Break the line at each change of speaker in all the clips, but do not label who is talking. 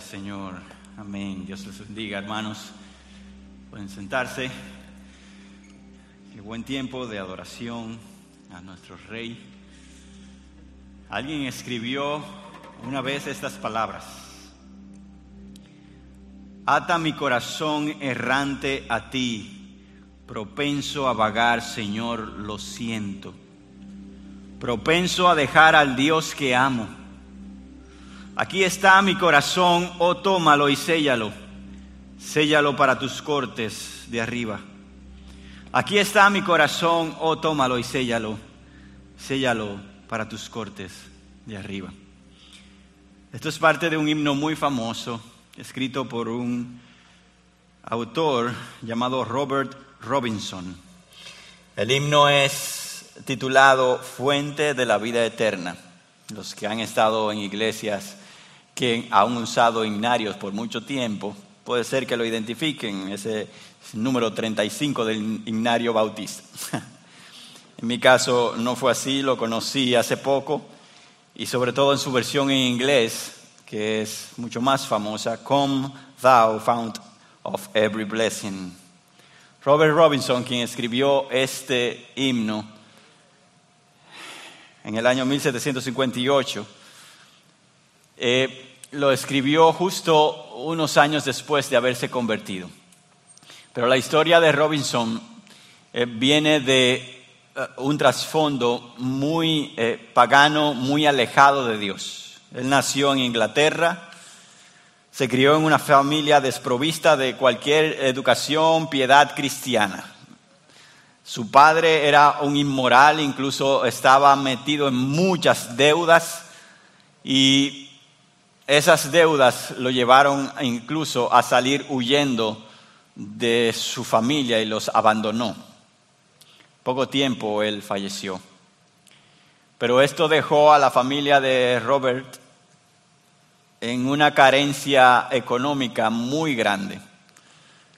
Señor. Amén. Dios les bendiga, hermanos. Pueden sentarse. Qué buen tiempo de adoración a nuestro Rey. Alguien escribió una vez estas palabras. Ata mi corazón errante a ti, propenso a vagar, Señor, lo siento. Propenso a dejar al Dios que amo. Aquí está mi corazón, oh tómalo y séllalo. Séllalo para tus cortes de arriba. Aquí está mi corazón, oh tómalo y séllalo. Séllalo para tus cortes de arriba. Esto es parte de un himno muy famoso, escrito por un autor llamado Robert Robinson. El himno es titulado Fuente de la Vida Eterna. Los que han estado en iglesias que han usado himnarios por mucho tiempo, puede ser que lo identifiquen, ese número 35 del himnario bautista. En mi caso no fue así, lo conocí hace poco y sobre todo en su versión en inglés, que es mucho más famosa, Come Thou Fount of Every Blessing. Robert Robinson, quien escribió este himno en el año 1758, eh, lo escribió justo unos años después de haberse convertido. Pero la historia de Robinson eh, viene de eh, un trasfondo muy eh, pagano, muy alejado de Dios. Él nació en Inglaterra, se crió en una familia desprovista de cualquier educación, piedad cristiana. Su padre era un inmoral, incluso estaba metido en muchas deudas y esas deudas lo llevaron incluso a salir huyendo de su familia y los abandonó. Poco tiempo él falleció. Pero esto dejó a la familia de Robert en una carencia económica muy grande.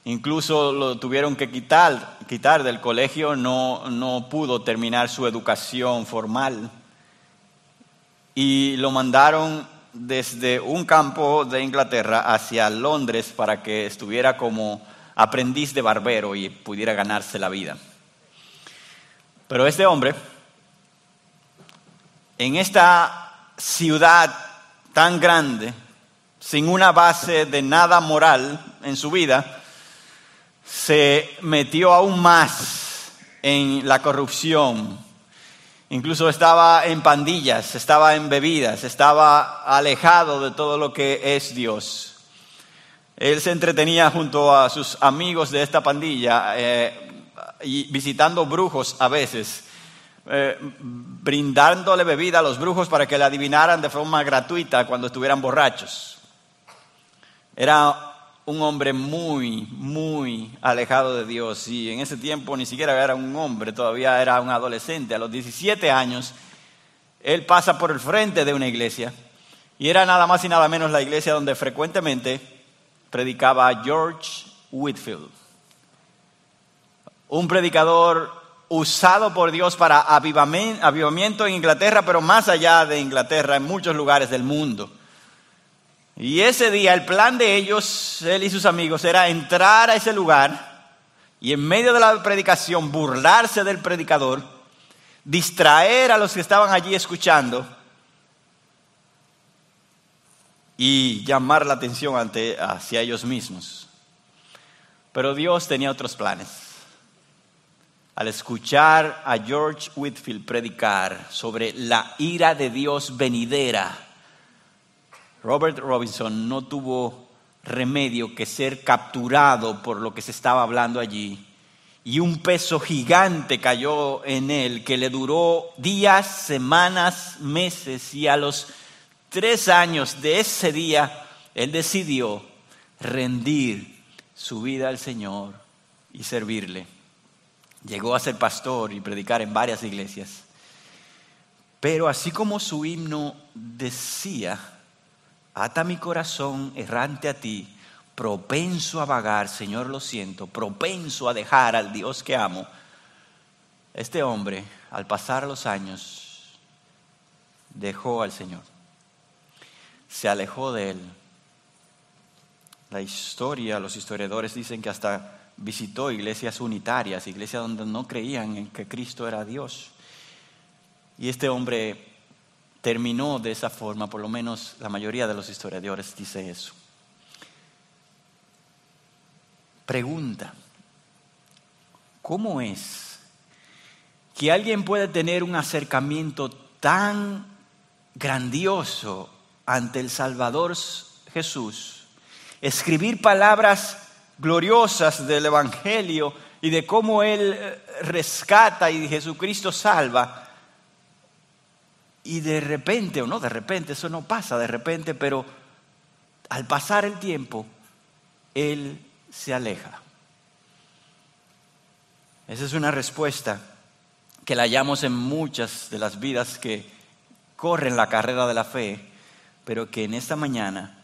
Incluso lo tuvieron que quitar, quitar del colegio, no, no pudo terminar su educación formal. Y lo mandaron desde un campo de Inglaterra hacia Londres para que estuviera como aprendiz de barbero y pudiera ganarse la vida. Pero este hombre, en esta ciudad tan grande, sin una base de nada moral en su vida, se metió aún más en la corrupción. Incluso estaba en pandillas, estaba en bebidas, estaba alejado de todo lo que es Dios. Él se entretenía junto a sus amigos de esta pandilla. Eh, y visitando brujos a veces, eh, brindándole bebida a los brujos para que le adivinaran de forma gratuita cuando estuvieran borrachos. Era un hombre muy, muy alejado de Dios y en ese tiempo ni siquiera era un hombre, todavía era un adolescente. A los 17 años, él pasa por el frente de una iglesia y era nada más y nada menos la iglesia donde frecuentemente predicaba George Whitfield un predicador usado por Dios para avivamiento en Inglaterra, pero más allá de Inglaterra, en muchos lugares del mundo. Y ese día el plan de ellos, él y sus amigos, era entrar a ese lugar y en medio de la predicación burlarse del predicador, distraer a los que estaban allí escuchando y llamar la atención ante, hacia ellos mismos. Pero Dios tenía otros planes al escuchar a George Whitfield predicar sobre la ira de Dios venidera, Robert Robinson no tuvo remedio que ser capturado por lo que se estaba hablando allí. Y un peso gigante cayó en él que le duró días, semanas, meses y a los tres años de ese día él decidió rendir su vida al Señor y servirle. Llegó a ser pastor y predicar en varias iglesias. Pero así como su himno decía, ata mi corazón errante a ti, propenso a vagar, Señor lo siento, propenso a dejar al Dios que amo, este hombre, al pasar los años, dejó al Señor, se alejó de él. La historia, los historiadores dicen que hasta visitó iglesias unitarias, iglesias donde no creían en que Cristo era Dios. Y este hombre terminó de esa forma, por lo menos la mayoría de los historiadores dice eso. Pregunta, ¿cómo es que alguien puede tener un acercamiento tan grandioso ante el Salvador Jesús, escribir palabras gloriosas del Evangelio y de cómo Él rescata y Jesucristo salva, y de repente, o no de repente, eso no pasa de repente, pero al pasar el tiempo, Él se aleja. Esa es una respuesta que la hallamos en muchas de las vidas que corren la carrera de la fe, pero que en esta mañana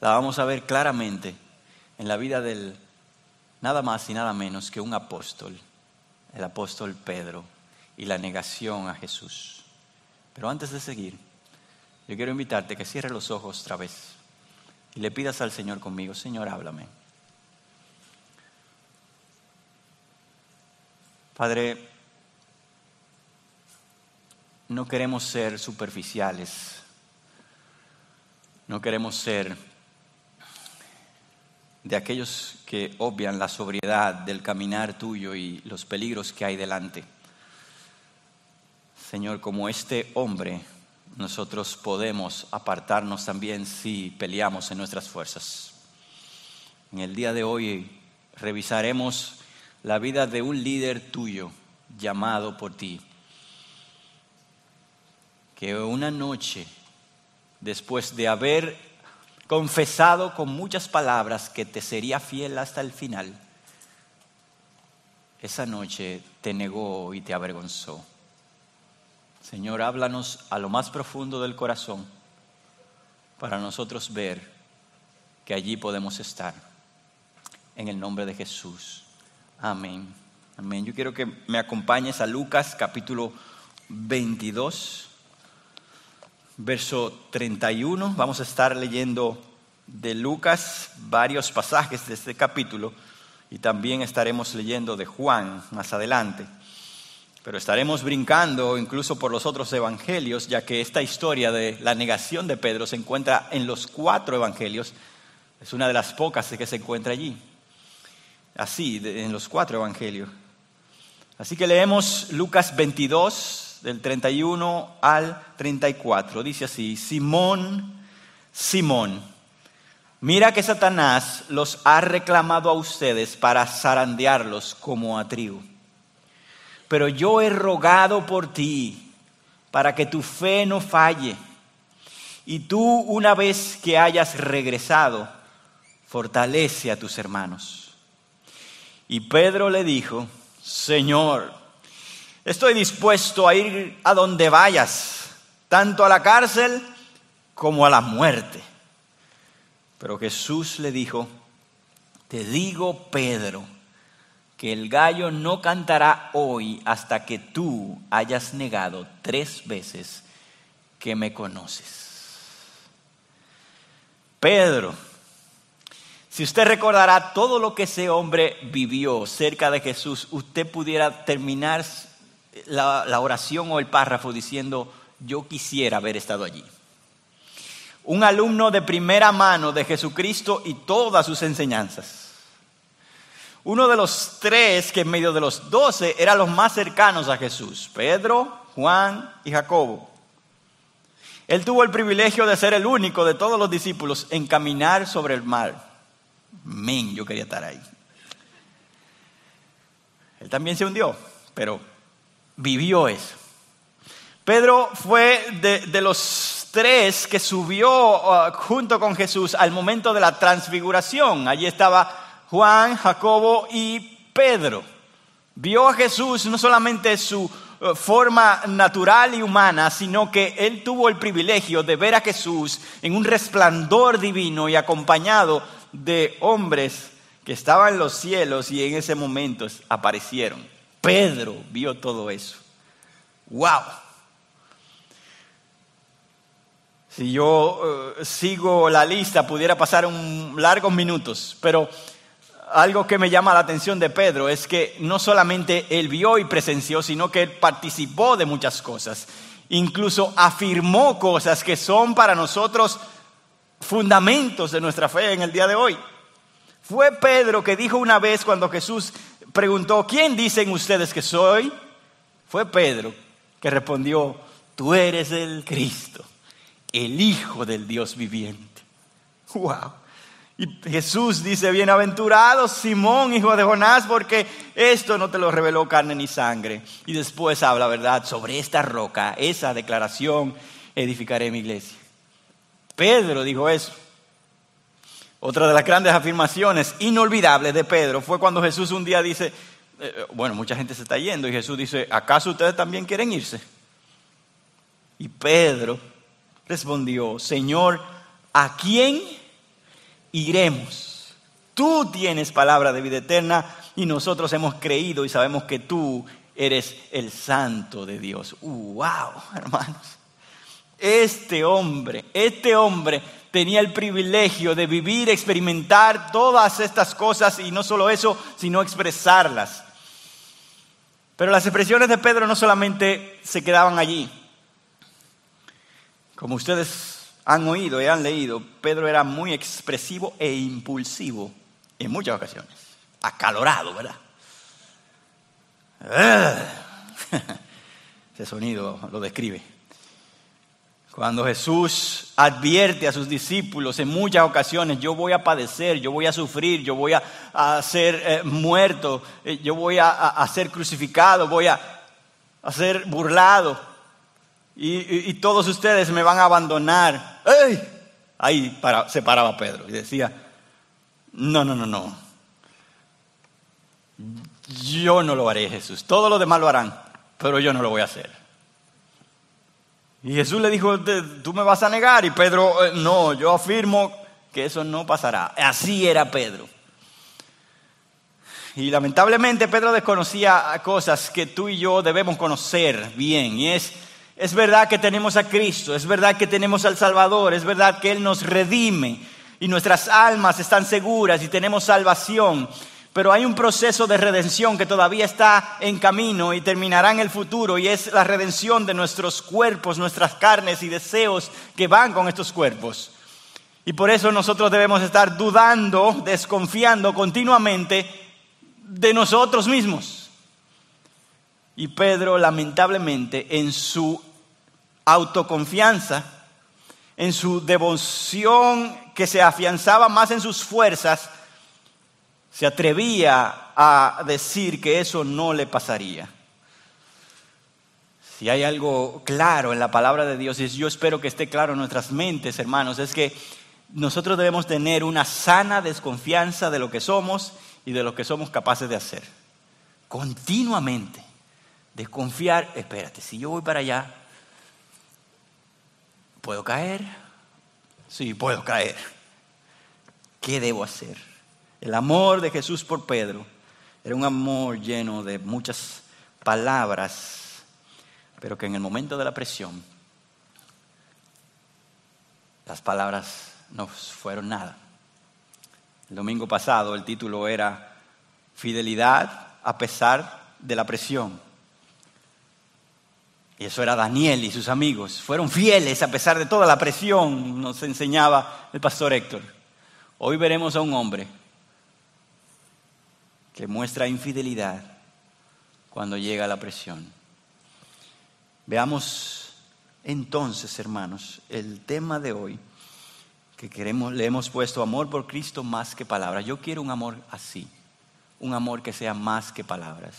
la vamos a ver claramente en la vida del nada más y nada menos que un apóstol, el apóstol Pedro, y la negación a Jesús. Pero antes de seguir, yo quiero invitarte que cierre los ojos otra vez y le pidas al Señor conmigo, Señor, háblame. Padre, no queremos ser superficiales, no queremos ser de aquellos que obvian la sobriedad del caminar tuyo y los peligros que hay delante. Señor, como este hombre, nosotros podemos apartarnos también si peleamos en nuestras fuerzas. En el día de hoy revisaremos la vida de un líder tuyo llamado por ti, que una noche, después de haber confesado con muchas palabras que te sería fiel hasta el final, esa noche te negó y te avergonzó. Señor, háblanos a lo más profundo del corazón para nosotros ver que allí podemos estar. En el nombre de Jesús. Amén. Amén. Yo quiero que me acompañes a Lucas capítulo 22, verso 31. Vamos a estar leyendo de Lucas varios pasajes de este capítulo y también estaremos leyendo de Juan más adelante. Pero estaremos brincando incluso por los otros evangelios, ya que esta historia de la negación de Pedro se encuentra en los cuatro evangelios. Es una de las pocas que se encuentra allí. Así, en los cuatro evangelios. Así que leemos Lucas 22, del 31 al 34. Dice así, Simón, Simón, mira que Satanás los ha reclamado a ustedes para zarandearlos como a trigo pero yo he rogado por ti para que tu fe no falle. Y tú, una vez que hayas regresado, fortalece a tus hermanos. Y Pedro le dijo, Señor, estoy dispuesto a ir a donde vayas, tanto a la cárcel como a la muerte. Pero Jesús le dijo, te digo, Pedro, que el gallo no cantará hoy hasta que tú hayas negado tres veces que me conoces. Pedro, si usted recordará todo lo que ese hombre vivió cerca de Jesús, usted pudiera terminar la, la oración o el párrafo diciendo, yo quisiera haber estado allí. Un alumno de primera mano de Jesucristo y todas sus enseñanzas uno de los tres que en medio de los doce eran los más cercanos a Jesús, Pedro, Juan y Jacobo. Él tuvo el privilegio de ser el único de todos los discípulos en caminar sobre el mar. Men, yo quería estar ahí. Él también se hundió, pero vivió eso. Pedro fue de, los tres que subió uh, junto con Jesús al momento de la transfiguración. Allí estaba Juan, Jacobo y Pedro. Vio a Jesús no solamente su eh, forma natural y humana, sino que él tuvo el privilegio de ver a Jesús en un resplandor divino y acompañado de hombres que estaban en los cielos y en ese momento aparecieron. Pedro vio todo eso. ¡Wow! Si yo eh, sigo la lista, pudiera pasar un, largos minutos, pero algo que me llama la atención de Pedro es que no solamente él vio y presenció, sino que él participó de muchas cosas. Incluso afirmó cosas que son para nosotros fundamentos de nuestra fe en el día de hoy. Fue Pedro que dijo una vez cuando Jesús preguntó, ¿quién dicen ustedes que soy? Fue Pedro que respondió, tú eres el Cristo, el Hijo del Dios viviente. ¡Wow! Y Jesús dice, bienaventurado Simón, hijo de Jonás, porque esto no te lo reveló carne ni sangre. Y después habla, ¿verdad? Sobre esta roca, esa declaración, edificaré mi iglesia. Pedro dijo eso. Otra de las grandes afirmaciones inolvidables de Pedro fue cuando Jesús un día dice, eh, bueno, mucha gente se está yendo y Jesús dice, ¿acaso ustedes también quieren irse? Y Pedro respondió, Señor, ¿a quién iremos? Tú tienes palabra de vida eterna y nosotros hemos creído y sabemos que tú eres el santo de Dios. ¡Wow, hermanos! Este hombre, este hombre tenía el privilegio de vivir, experimentar todas estas cosas y no solo eso, sino expresarlas. Pero las expresiones de Pedro no solamente se quedaban allí. Como ustedes han oído y han leído, Pedro era muy expresivo e impulsivo en muchas ocasiones. Acalorado, ¿verdad? Ese sonido lo describe. Cuando Jesús advierte a sus discípulos en muchas ocasiones, yo voy a padecer, yo voy a sufrir, yo voy a, ser eh, muerto, eh, yo voy a, ser crucificado, voy a, ser burlado y, todos ustedes me van a abandonar. Ahí se paraba Pedro y decía, no, no, no, no. Yo no lo haré, Jesús. Todos los demás lo harán, pero yo no lo voy a hacer. Y Jesús le dijo, tú me vas a negar. Y Pedro, eh, no, yo afirmo que eso no pasará. Así era Pedro. Y lamentablemente Pedro desconocía cosas que tú y yo debemos conocer bien. Y es, es verdad que tenemos a Cristo, es verdad que tenemos al Salvador, es verdad que Él nos redime y nuestras almas están seguras y tenemos salvación. Pero hay un proceso de redención que todavía está en camino y terminará en el futuro y es la redención de nuestros cuerpos, nuestras carnes y deseos que van con estos cuerpos. Y por eso nosotros debemos estar dudando, desconfiando continuamente de nosotros mismos. Y Pedro lamentablemente en su autoconfianza, en su devoción que se afianzaba más en sus fuerzas, se atrevía a decir que eso no le pasaría. Si hay algo claro en la palabra de Dios, y yo espero que esté claro en nuestras mentes, hermanos, es que nosotros debemos tener una sana desconfianza de lo que somos y de lo que somos capaces de hacer. Continuamente. Desconfiar, espérate, si yo voy para allá, ¿puedo caer? Sí, puedo caer. ¿Qué debo hacer? El amor de Jesús por Pedro era un amor lleno de muchas palabras, pero que en el momento de la presión las palabras no fueron nada. El domingo pasado el título era Fidelidad a pesar de la presión. Y eso era Daniel y sus amigos. Fueron fieles a pesar de toda la presión, nos enseñaba el pastor Héctor. Hoy veremos a un hombre que muestra infidelidad cuando llega la presión. Veamos entonces, hermanos, el tema de hoy que queremos, le hemos puesto amor por Cristo más que palabras. Yo quiero un amor así, un amor que sea más que palabras.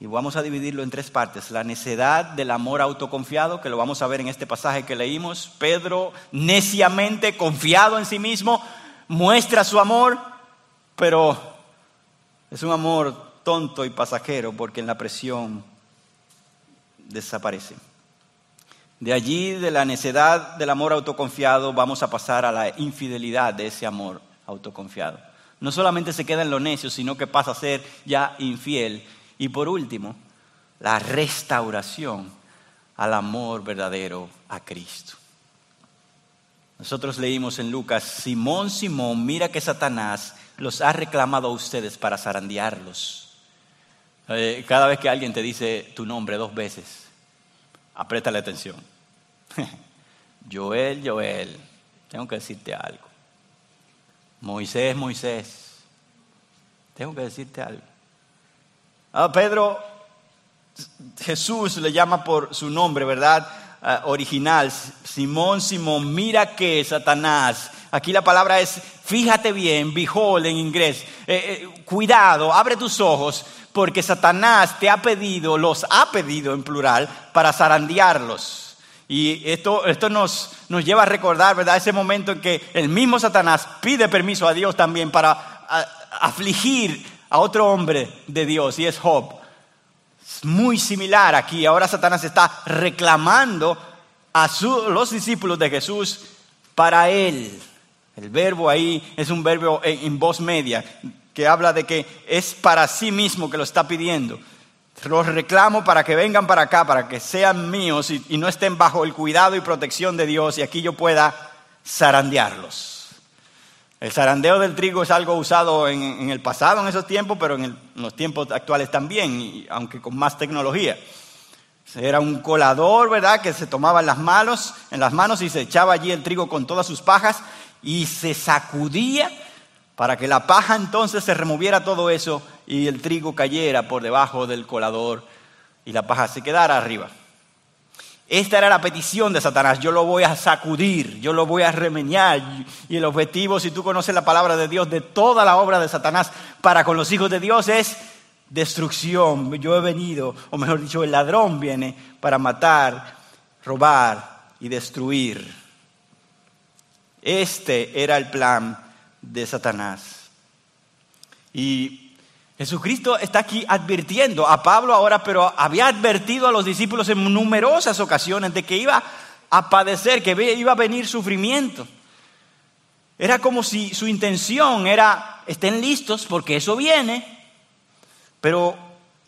Y vamos a dividirlo en tres partes. La necedad del amor autoconfiado, que lo vamos a ver en este pasaje que leímos. Pedro, neciamente confiado en sí mismo, muestra su amor, pero es un amor tonto y pasajero porque en la presión desaparece. De allí, de la necedad del amor autoconfiado, vamos a pasar a la infidelidad de ese amor autoconfiado. No solamente se queda en lo necio, sino que pasa a ser ya infiel. Y por último, la restauración al amor verdadero a Cristo. Nosotros leímos en Lucas, Simón, Simón, mira que Satanás los ha reclamado a ustedes para zarandearlos. Eh, cada vez que alguien te dice tu nombre dos veces, aprieta la atención. Joel, Joel, tengo que decirte algo. Moisés, Moisés, tengo que decirte algo. Ah, Pedro, Jesús le llama por su nombre, ¿verdad? Ah, original, Simón, Simón, mira que Satanás. Aquí la palabra es, fíjate bien, behold en inglés, eh, eh, cuidado, abre tus ojos, porque Satanás te ha pedido, los ha pedido en plural, para zarandearlos. Y esto, esto nos, nos lleva a recordar, ¿verdad? Ese momento en que el mismo Satanás pide permiso a Dios también para afligir a otro hombre de Dios, y es Job. Es muy similar aquí. Ahora Satanás está reclamando a los discípulos de Jesús para él. El verbo ahí es un verbo en voz media que habla de que es para sí mismo que lo está pidiendo. Los reclamo para que vengan para acá, para que sean míos y, no estén bajo el cuidado y protección de Dios y aquí yo pueda zarandearlos. El zarandeo del trigo es algo usado en, el pasado, en esos tiempos, pero en, los tiempos actuales también, aunque con más tecnología. Era un colador, ¿verdad?, que se tomaba en las manos, en las manos y se echaba allí el trigo con todas sus pajas y se sacudía para que la paja entonces se removiera todo eso y el trigo cayera por debajo del colador y la paja se quedara arriba. Esta era la petición de Satanás, yo lo voy a sacudir, yo lo voy a remeñar. Y el objetivo, si tú conoces la palabra de Dios, de toda la obra de Satanás para con los hijos de Dios es destrucción. Yo he venido, o mejor dicho, el ladrón viene para matar, robar y destruir. Este era el plan de Satanás. Y Jesucristo está aquí advirtiendo a Pablo ahora, pero había advertido a los discípulos en numerosas ocasiones de que iba a padecer, que iba a venir sufrimiento. Era como si su intención era, estén listos porque eso viene, pero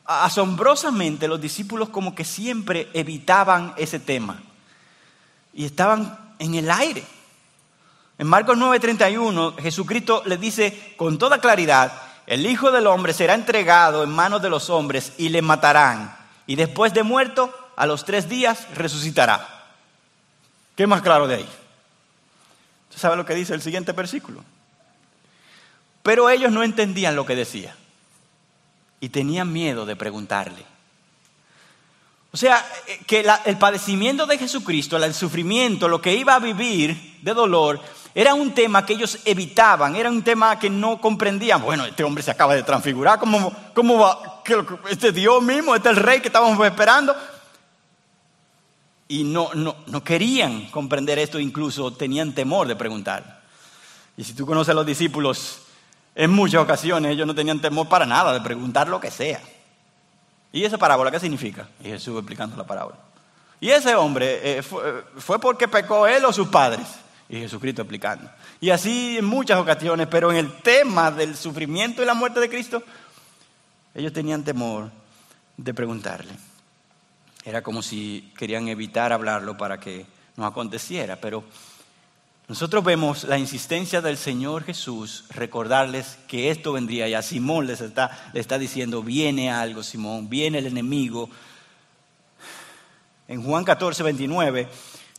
asombrosamente los discípulos como que siempre evitaban ese tema y estaban en el aire. En Marcos 9:31, Jesucristo le dice con toda claridad, el Hijo del Hombre será entregado en manos de los hombres y le matarán. Y después de muerto, a los tres días, resucitará. ¿Qué más claro de ahí? ¿Usted sabe lo que dice el siguiente versículo? Pero ellos no entendían lo que decía y tenían miedo de preguntarle. O sea, eh, que el padecimiento de Jesucristo, el sufrimiento, lo que iba a vivir de dolor, era un tema que ellos evitaban, era un tema que no comprendían. Bueno, este hombre se acaba de transfigurar, ¿cómo, va? ¿Este Dios mismo? ¿Este es el rey que estábamos esperando? Y no, no, no querían comprender esto, incluso tenían temor de preguntar. Y si tú conoces a los discípulos, en muchas ocasiones ellos no tenían temor para nada de preguntar lo que sea. ¿Y esa parábola qué significa? Y Jesús explicando la parábola. Y ese hombre eh, fue, fue porque pecó él o sus padres y Jesucristo explicando. Y así en muchas ocasiones, pero en el tema del sufrimiento y la muerte de Cristo, ellos tenían temor de preguntarle. Era como si querían evitar hablarlo para que no aconteciera, pero nosotros vemos la insistencia del Señor Jesús recordarles que esto vendría y a Simón les está, le está diciendo, viene algo Simón, viene el enemigo. En Juan 14, 29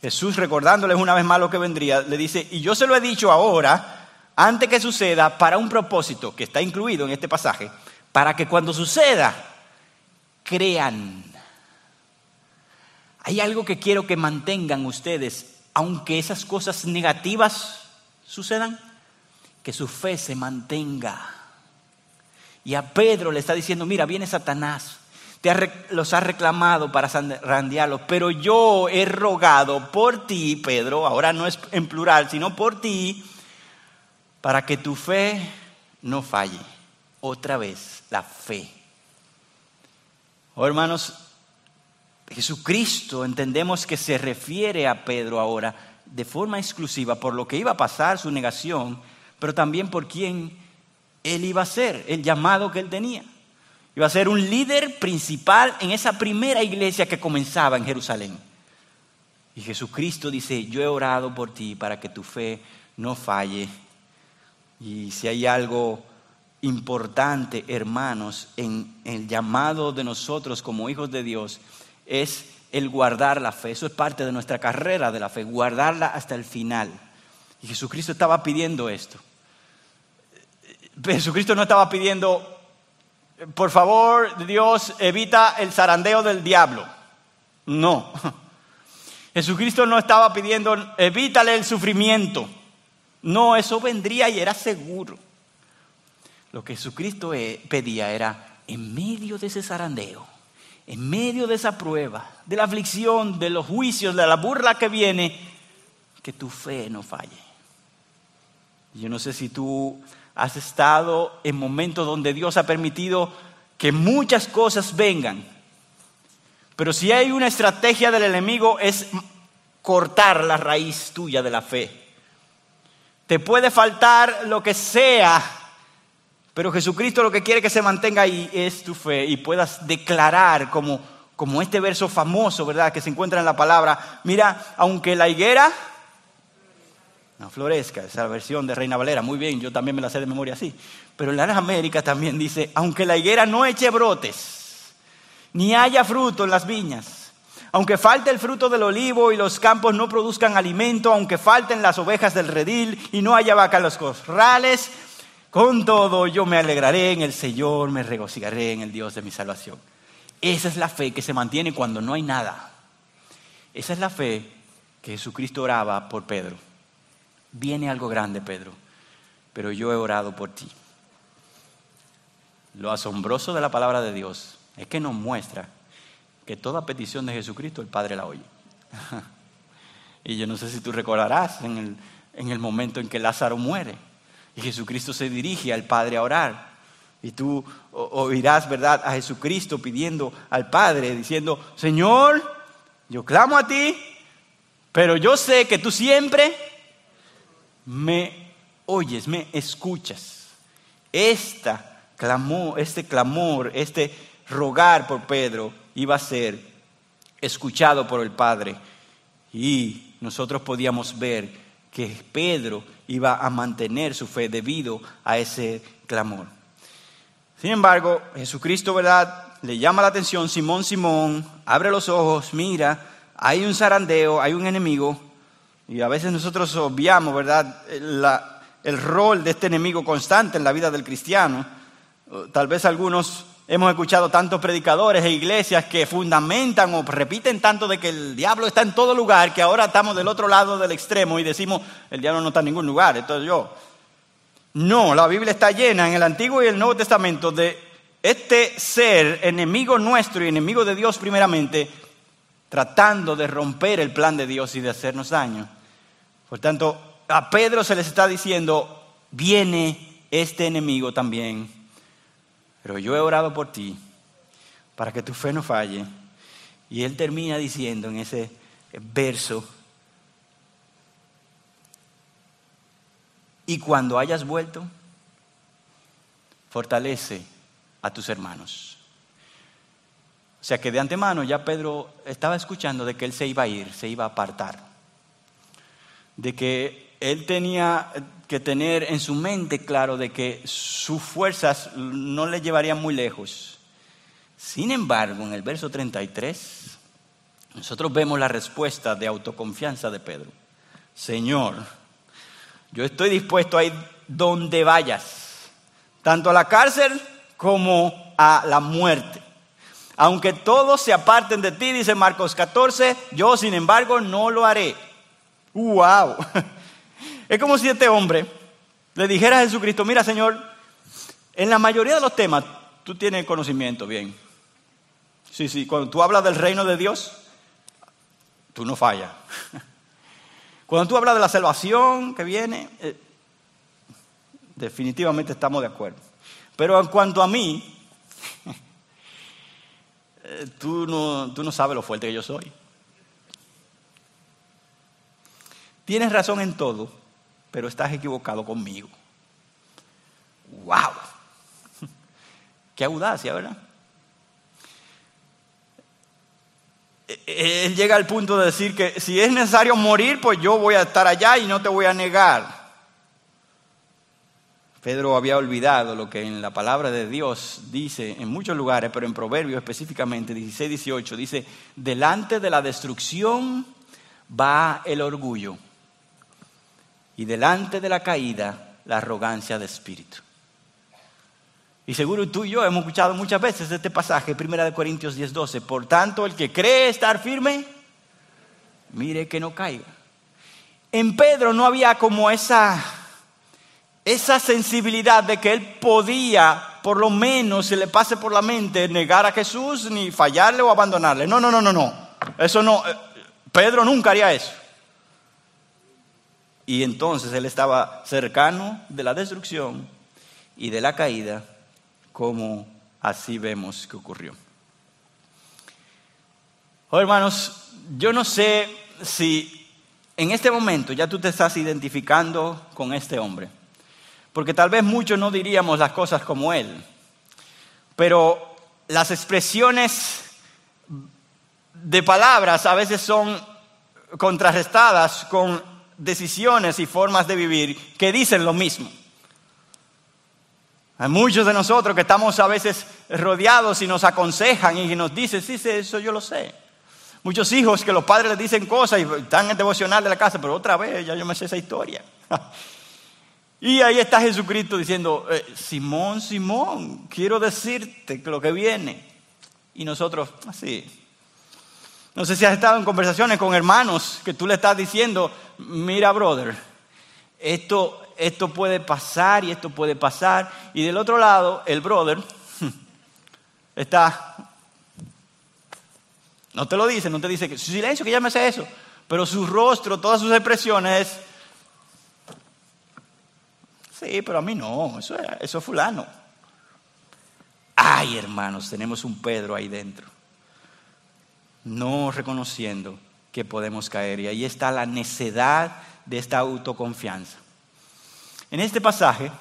Jesús recordándoles una vez más lo que vendría, le dice, y yo se lo he dicho ahora, antes que suceda, para un propósito que está incluido en este pasaje, para que cuando suceda, crean. Hay algo que quiero que mantengan ustedes, aunque esas cosas negativas sucedan, que su fe se mantenga. Y a Pedro le está diciendo, mira, viene Satanás, los ha reclamado para zarandearlos, pero yo he rogado por ti, Pedro, ahora no es en plural, sino por ti, para que tu fe no falle. Otra vez, la fe. Oh, hermanos, Jesucristo entendemos que se refiere a Pedro ahora de forma exclusiva por lo que iba a pasar, su negación, pero también por quién él iba a ser, el llamado que él tenía. Iba a ser un líder principal en esa primera iglesia que comenzaba en Jerusalén. Y Jesucristo dice, yo he orado por ti para que tu fe no falle. Y si hay algo importante, hermanos, en el llamado de nosotros como hijos de Dios, es el guardar la fe. Eso es parte de nuestra carrera de la fe, guardarla hasta el final. Y Jesucristo estaba pidiendo esto. Jesucristo no estaba pidiendo, por favor, Dios, evita el zarandeo del diablo. No. Jesucristo no estaba pidiendo, evítale el sufrimiento. No, eso vendría y era seguro. Lo que Jesucristo eh, pedía era, en medio de ese zarandeo, en medio de esa prueba, de la aflicción, de los juicios, de la burla que viene, que tu fe no falle. Yo no sé si tú has estado en momentos donde Dios ha permitido que muchas cosas vengan. Pero si hay una estrategia del enemigo es cortar la raíz tuya de la fe. Te puede faltar lo que sea, pero Jesucristo lo que quiere que se mantenga ahí es tu fe y puedas declarar como, como este verso famoso, ¿verdad? Que se encuentra en la palabra. Mira, aunque la higuera no florezca, esa versión de Reina Valera, muy bien, yo también me la sé de memoria así. Pero en la América también dice, aunque la higuera no eche brotes, ni haya fruto en las viñas, aunque falte el fruto del olivo y los campos no produzcan alimento, aunque falten las ovejas del redil y no haya vaca en los corrales, con todo yo me alegraré en el Señor, me regocijaré en el Dios de mi salvación. Esa es la fe que se mantiene cuando no hay nada. Esa es la fe que Jesucristo oraba por Pedro viene algo grande, Pedro, pero yo he orado por ti. Lo asombroso de la palabra de Dios es que nos muestra que toda petición de Jesucristo el Padre la oye. y yo no sé si tú recordarás en el, en el momento en que Lázaro muere y Jesucristo se dirige al Padre a orar. Y tú oirás, ¿verdad?, a Jesucristo pidiendo al Padre, diciendo, Señor, yo clamo a ti, pero yo sé que tú siempre me oyes, me escuchas. Esta clamó, este clamor, este rogar por Pedro iba a ser escuchado por el Padre. Y nosotros podíamos ver que Pedro iba a mantener su fe debido a ese clamor. Sin embargo, Jesucristo, ¿verdad? Le llama la atención, Simón, Simón, abre los ojos, mira, hay un zarandeo, hay un enemigo, y a veces nosotros obviamos, ¿verdad?, el rol de este enemigo constante en la vida del cristiano. Tal vez algunos hemos escuchado tantos predicadores e iglesias que fundamentan o repiten tanto de que el diablo está en todo lugar que ahora estamos del otro lado del extremo y decimos, el diablo no está en ningún lugar. Entonces yo, no, la Biblia está llena en el Antiguo y el Nuevo Testamento de este ser enemigo nuestro y enemigo de Dios primeramente, tratando de romper el plan de Dios y de hacernos daño. Por tanto, a Pedro se les está diciendo, viene este enemigo también, pero yo he orado por ti para que tu fe no falle. Y él termina diciendo en ese verso, y cuando hayas vuelto, fortalece a tus hermanos. O sea que de antemano ya Pedro estaba escuchando de que él se iba a ir, se iba a apartar. De que él tenía que tener en su mente claro de que sus fuerzas no le llevarían muy lejos. Sin embargo, en el verso 33, nosotros vemos la respuesta de autoconfianza de Pedro. Señor, yo estoy dispuesto a ir donde vayas, tanto a la cárcel como a la muerte. Aunque todos se aparten de ti, dice Marcos 14, yo sin embargo no lo haré. ¡Wow! Es como si este hombre le dijera a Jesucristo, mira Señor, en la mayoría de los temas tú tienes conocimiento bien. Sí, sí, cuando tú hablas del reino de Dios, tú no fallas. Cuando tú hablas de la salvación que viene, eh, definitivamente estamos de acuerdo. Pero en cuanto a mí, tú no, tú no sabes lo fuerte que yo soy. Tienes razón en todo, pero estás equivocado conmigo. ¡Wow! Qué audacia, ¿verdad? eh, él llega al punto de decir que si es necesario morir, pues yo voy a estar allá y no te voy a negar. Pedro había olvidado lo que en la palabra de Dios dice en muchos lugares, pero en Proverbios específicamente 16, 18, dice, delante de la destrucción va el orgullo y delante de la caída la arrogancia de espíritu. Y seguro tú y yo hemos escuchado muchas veces este pasaje, 1 Corintios 10, 12. Por tanto, el que cree estar firme, mire que no caiga. En Pedro no había como esa, esa sensibilidad de que él podía, por lo menos se le pase por la mente, negar a Jesús, ni fallarle o abandonarle. No, no, no, no, no. Eso no. Eh, Pedro nunca haría eso. Y entonces él estaba cercano de la destrucción y de la caída, como así vemos que ocurrió. Oh, hermanos, yo no sé si en este momento ya tú te estás identificando con este hombre, porque tal vez muchos no diríamos las cosas como él, pero las expresiones de palabras a veces son contrarrestadas con decisiones y formas de vivir que dicen lo mismo. Hay muchos de nosotros que estamos a veces rodeados y nos aconsejan y nos dicen, sí, sí, eso yo lo sé. Muchos hijos que los padres les dicen cosas y están en devocional de la casa, pero otra vez ya yo me sé esa historia. y ahí está Jesucristo diciendo, eh, Simón, Simón, quiero decirte lo que viene. Y nosotros, así, no sé si has estado en conversaciones con hermanos que tú le estás diciendo, mira, brother, esto, esto puede pasar y esto puede pasar. Y del otro lado, el brother está, no te lo dice, no te dice que silencio, que ya me eso, pero su rostro, todas sus expresiones es, sí, pero a mí no, eso eso es fulano. Ay, hermanos, tenemos un Pedro ahí dentro no reconociendo que podemos caer. Y ahí está la necedad de esta autoconfianza. En este pasaje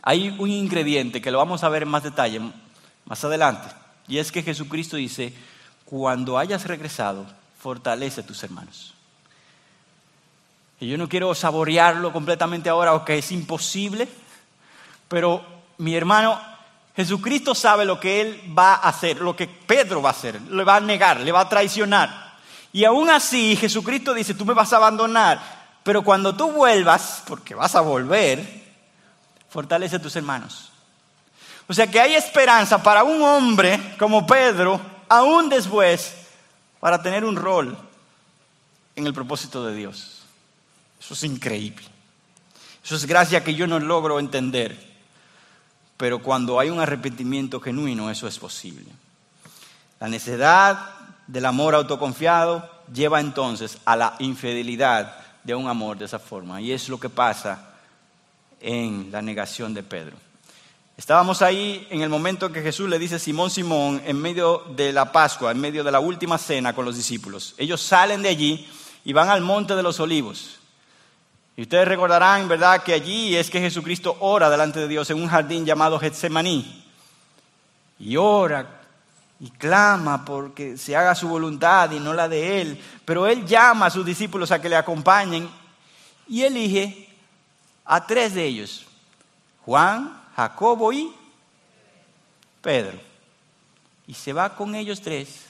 hay un ingrediente que lo vamos a ver en más detalle más adelante. Y es que Jesucristo dice, cuando hayas regresado, fortalece a tus hermanos. Y yo no quiero saborearlo completamente ahora, o que es imposible, pero mi hermano, Jesucristo sabe lo que Él va a hacer, lo que Pedro va a hacer, le va a negar, le va a traicionar. Y aún así Jesucristo dice, tú me vas a abandonar, pero cuando tú vuelvas, porque vas a volver, fortalece a tus hermanos. O sea que hay esperanza para un hombre como Pedro, aún después, para tener un rol en el propósito de Dios. Eso es increíble. Eso es gracia que yo no logro entender pero cuando hay un arrepentimiento genuino eso es posible. La necedad del amor autoconfiado lleva entonces a la infidelidad de un amor de esa forma. Y es lo que pasa en la negación de Pedro. Estábamos ahí en el momento que Jesús le dice Simón, Simón, en medio de la Pascua, en medio de la última cena con los discípulos. Ellos salen de allí y van al monte de los olivos. Y ustedes recordarán, ¿verdad?, que allí es que Jesucristo ora delante de Dios en un jardín llamado Getsemaní. Y ora y clama porque se haga su voluntad y no la de Él. Pero Él llama a sus discípulos a que le acompañen y elige a tres de ellos, Juan, Jacobo y Pedro. Y se va con ellos tres.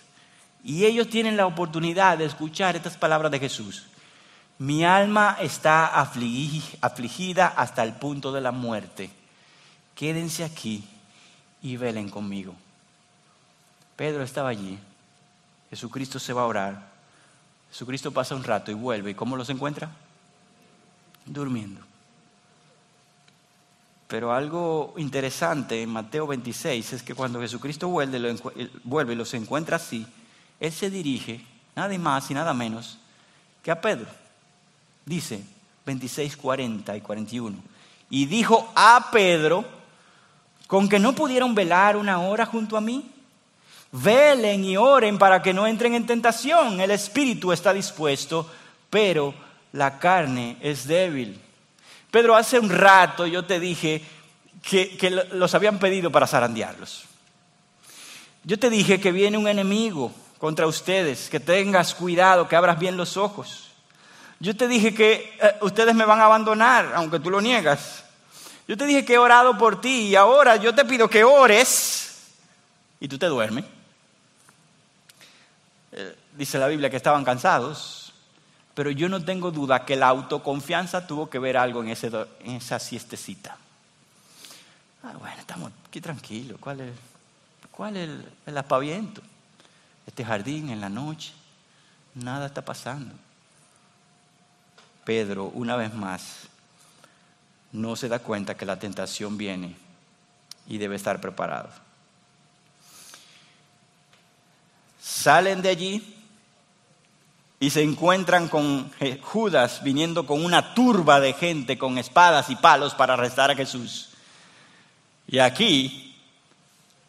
Y ellos tienen la oportunidad de escuchar estas palabras de Jesús. Mi alma está afligida hasta el punto de la muerte. Quédense aquí y velen conmigo. Pedro estaba allí. Jesucristo se va a orar. Jesucristo pasa un rato y vuelve. ¿Y cómo los encuentra? Durmiendo. Pero algo interesante en Mateo 26 es que cuando Jesucristo vuelve, vuelve y los encuentra así, Él se dirige, nada más y nada menos, que a Pedro. Dice 26, 40 y 41. Y dijo a Pedro, con que no pudieron velar una hora junto a mí. Velen y oren para que no entren en tentación. El espíritu está dispuesto, pero la carne es débil. Pedro, hace un rato yo te dije que, que los habían pedido para zarandearlos. Yo te dije que viene un enemigo contra ustedes, que tengas cuidado, que abras bien los ojos. Yo te dije que eh, ustedes me van a abandonar, aunque tú lo niegas. Yo te dije que he orado por ti y ahora yo te pido que ores y tú te duermes. Eh, dice la Biblia que estaban cansados, pero yo no tengo duda que la autoconfianza tuvo que ver algo en, esa siestecita. Ah, bueno, estamos aquí tranquilos. ¿Cuál es, cuál es el, el aspaviento? Este jardín en la noche, nada está pasando. Pedro, una vez más, no se da cuenta que la tentación viene y debe estar preparado. Salen de allí y se encuentran con Judas viniendo con una turba de gente con espadas y palos para arrestar a Jesús. Y aquí,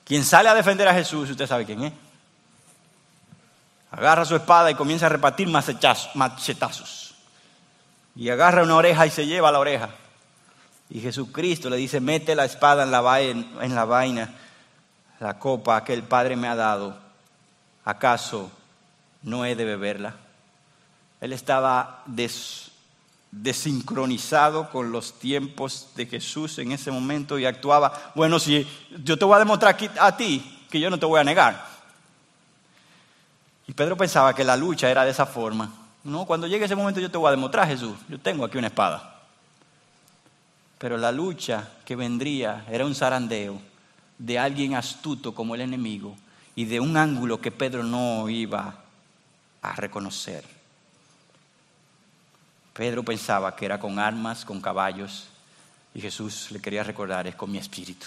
quien sale a defender a Jesús, usted sabe quién es. Agarra su espada y comienza a repartir machetazos. Y agarra una oreja y se lleva la oreja. Y Jesucristo le dice, mete la espada en la, vaina, la copa que el Padre me ha dado. ¿Acaso no he de beberla? Él estaba desincronizado con los tiempos de Jesús en ese momento y actuaba, bueno, si yo te voy a demostrar a ti que yo no te voy a negar. Y Pedro pensaba que la lucha era de esa forma. No, cuando llegue ese momento yo te voy a demostrar, Jesús, yo tengo aquí una espada. Pero la lucha que vendría era un zarandeo de alguien astuto como el enemigo y de un ángulo que Pedro no iba a reconocer. Pedro pensaba que era con armas, con caballos, y Jesús le quería recordar, es con mi espíritu.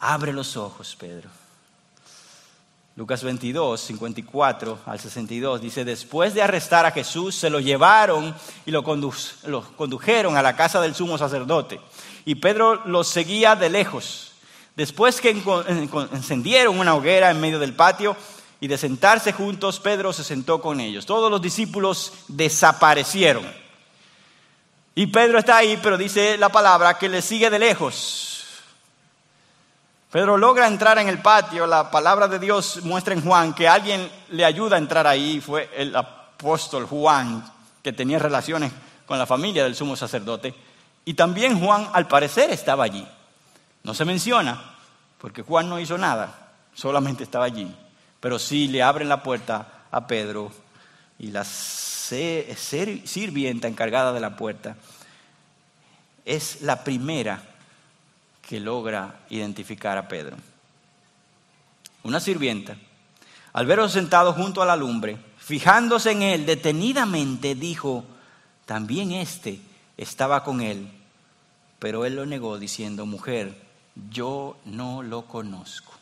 Abre los ojos, Pedro. Lucas 22, 54 al 62 dice, después de arrestar a Jesús, se lo llevaron y lo, condujeron a la casa del sumo sacerdote. Y Pedro lo seguía de lejos. Después que encendieron una hoguera en medio del patio y de sentarse juntos, Pedro se sentó con ellos. Todos los discípulos desaparecieron. Y Pedro está ahí, pero dice la palabra que le sigue de lejos. Pedro logra entrar en el patio, la palabra de Dios muestra en Juan que alguien le ayuda a entrar ahí, fue el apóstol Juan, que tenía relaciones con la familia del sumo sacerdote, y también Juan al parecer estaba allí. No se menciona, porque Juan no hizo nada, solamente estaba allí, pero sí le abren la puerta a Pedro y la sirvienta encargada de la puerta es la primera que logra identificar a Pedro. Una sirvienta, al verlo sentado junto a la lumbre, fijándose en él detenidamente, dijo, también este estaba con él, pero él lo negó diciendo, mujer, yo no lo conozco.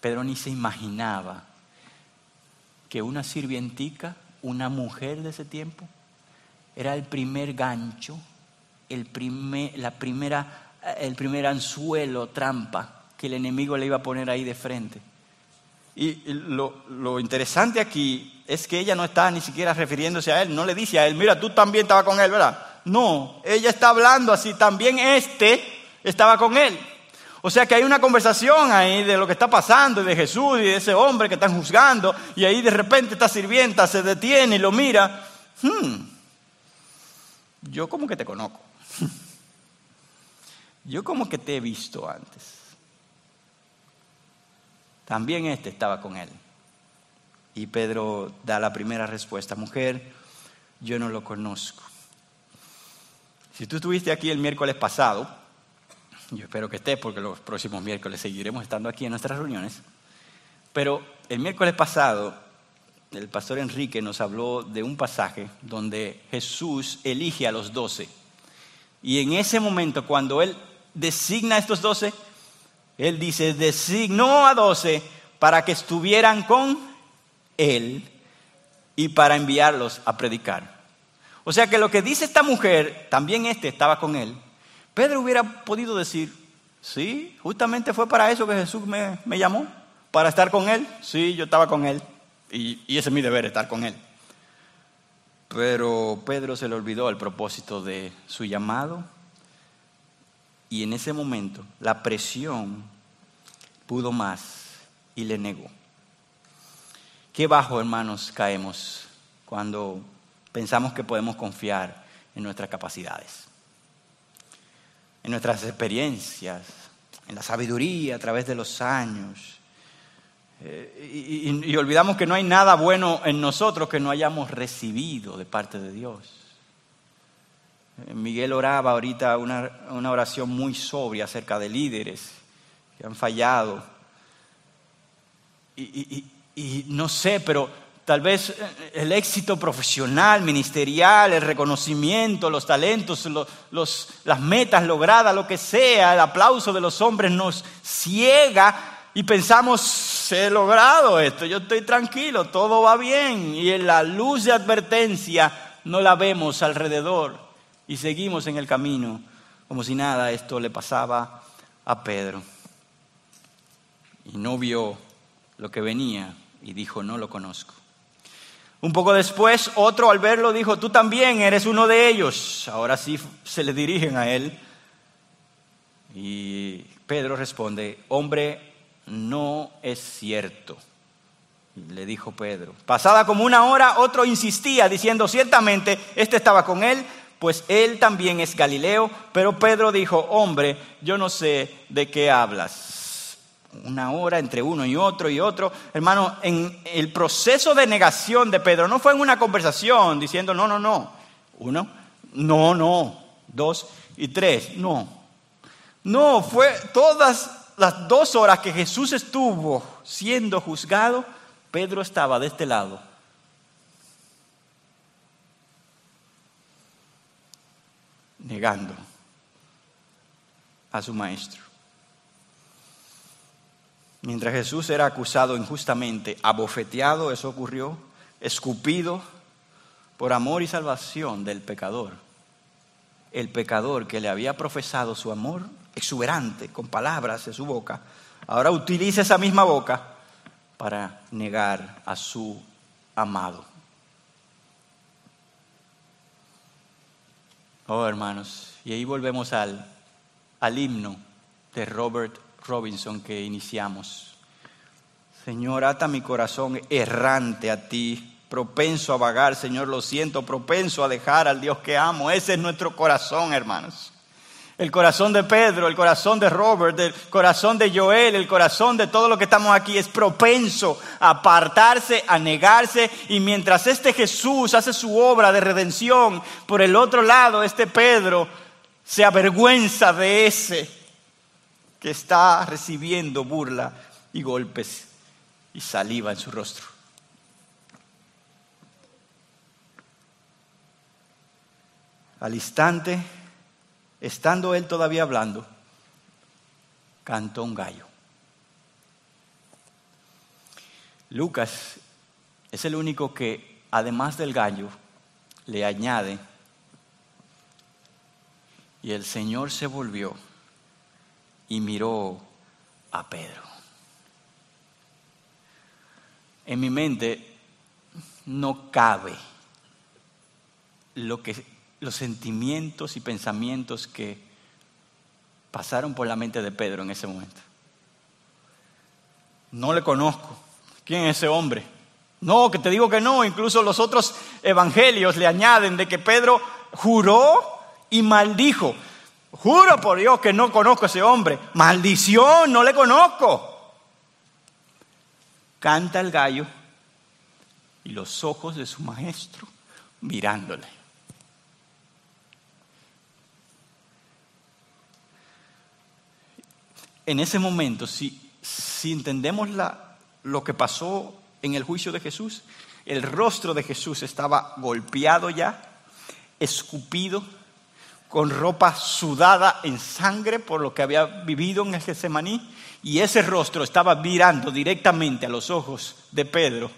Pedro ni se imaginaba que una sirvientica, una mujer de ese tiempo, era el primer gancho el primer, la primera, el primer anzuelo, trampa que el enemigo le iba a poner ahí de frente. Y lo, lo, interesante aquí es que ella no está ni siquiera refiriéndose a él, no le dice a él, mira, tú también estabas con él, ¿verdad? No, ella está hablando así, también este estaba con él. O sea que hay una conversación ahí de lo que está pasando y de Jesús y de ese hombre que están juzgando y ahí de repente esta sirvienta se detiene y lo mira. Hmm, yo como que te conozco. Yo como que te he visto antes. También este estaba con él. Y Pedro da la primera respuesta, mujer, yo no lo conozco. Si tú estuviste aquí el miércoles pasado, yo espero que estés porque los próximos miércoles seguiremos estando aquí en nuestras reuniones, pero el miércoles pasado el pastor Enrique nos habló de un pasaje donde Jesús elige a los doce y en ese momento, cuando Él designa a estos doce, Él dice, designó a doce para que estuvieran con Él y para enviarlos a predicar. O sea que lo que dice esta mujer, también este estaba con Él. Pedro hubiera podido decir, sí, justamente fue para eso que Jesús me, llamó, para estar con Él. Sí, yo estaba con Él y, y ese es mi deber, estar con Él. Pero Pedro se le olvidó el propósito de su llamado y en ese momento la presión pudo más y le negó. Qué bajo, hermanos, caemos cuando pensamos que podemos confiar en nuestras capacidades, en nuestras experiencias, en la sabiduría a través de los años. Eh, y, olvidamos que no hay nada bueno en nosotros que no hayamos recibido de parte de Dios. Eh, Miguel oraba ahorita una, una oración muy sobria acerca de líderes que han fallado. Y, no sé, pero tal vez eh, el éxito profesional, ministerial, el reconocimiento, los talentos, los, las metas logradas, lo que sea, el aplauso de los hombres nos ciega y pensamos, he logrado esto, yo estoy tranquilo, todo va bien. Y en la luz de advertencia no la vemos alrededor y seguimos en el camino como si nada esto le pasaba a Pedro. Y no vio lo que venía y dijo, no lo conozco. Un poco después, otro al verlo dijo, tú también eres uno de ellos. Ahora sí se le dirigen a él. Y Pedro responde, hombre, no es cierto. Le dijo Pedro. Pasada como una hora, otro insistía diciendo, ciertamente, este estaba con él, pues él también es Galileo. Pero Pedro dijo, hombre, yo no sé de qué hablas una hora entre uno y otro y otro. Hermano, en el proceso de negación de Pedro no fue en una conversación diciendo, no, no, no. Uno, no, no. Dos y tres, no. No, fue todas las dos horas que Jesús estuvo siendo juzgado, Pedro estaba de este lado. Negando a su maestro. Mientras Jesús era acusado injustamente, abofeteado, eso ocurrió, escupido por amor y salvación del pecador. El pecador que le había profesado su amor exuberante con palabras de su boca, ahora utiliza esa misma boca para negar a su amado. Oh, hermanos, y ahí volvemos al, al himno de Robert Robinson que iniciamos. Señor, ata mi corazón errante a ti, propenso a vagar, Señor, lo siento, propenso a dejar al Dios que amo. Ese es nuestro corazón, hermanos. El corazón de Pedro, el corazón de Robert, el corazón de Joel, el corazón de todo lo que estamos aquí es propenso a apartarse, a negarse. Y mientras este Jesús hace su obra de redención, por el otro lado, este Pedro se avergüenza de ese que está recibiendo burla y golpes y saliva en su rostro. Al instante, estando él todavía hablando, cantó un gallo. Lucas es el único que, además del gallo, le añade, y el Señor se volvió y miró a Pedro. En mi mente no cabe lo que, los sentimientos y pensamientos que pasaron por la mente de Pedro en ese momento. No le conozco. ¿Quién es ese hombre? No, que te digo que no. Incluso los otros evangelios le añaden de que Pedro juró y maldijo. Juro por Dios que no conozco a ese hombre. Maldición, no le conozco. Canta el gallo y los ojos de su maestro mirándole. En ese momento, si, entendemos lo que pasó en el juicio de Jesús, el rostro de Jesús estaba golpeado ya, escupido, con ropa sudada en sangre por lo que había vivido en el Getsemaní, y ese rostro estaba mirando directamente a los ojos de Pedro.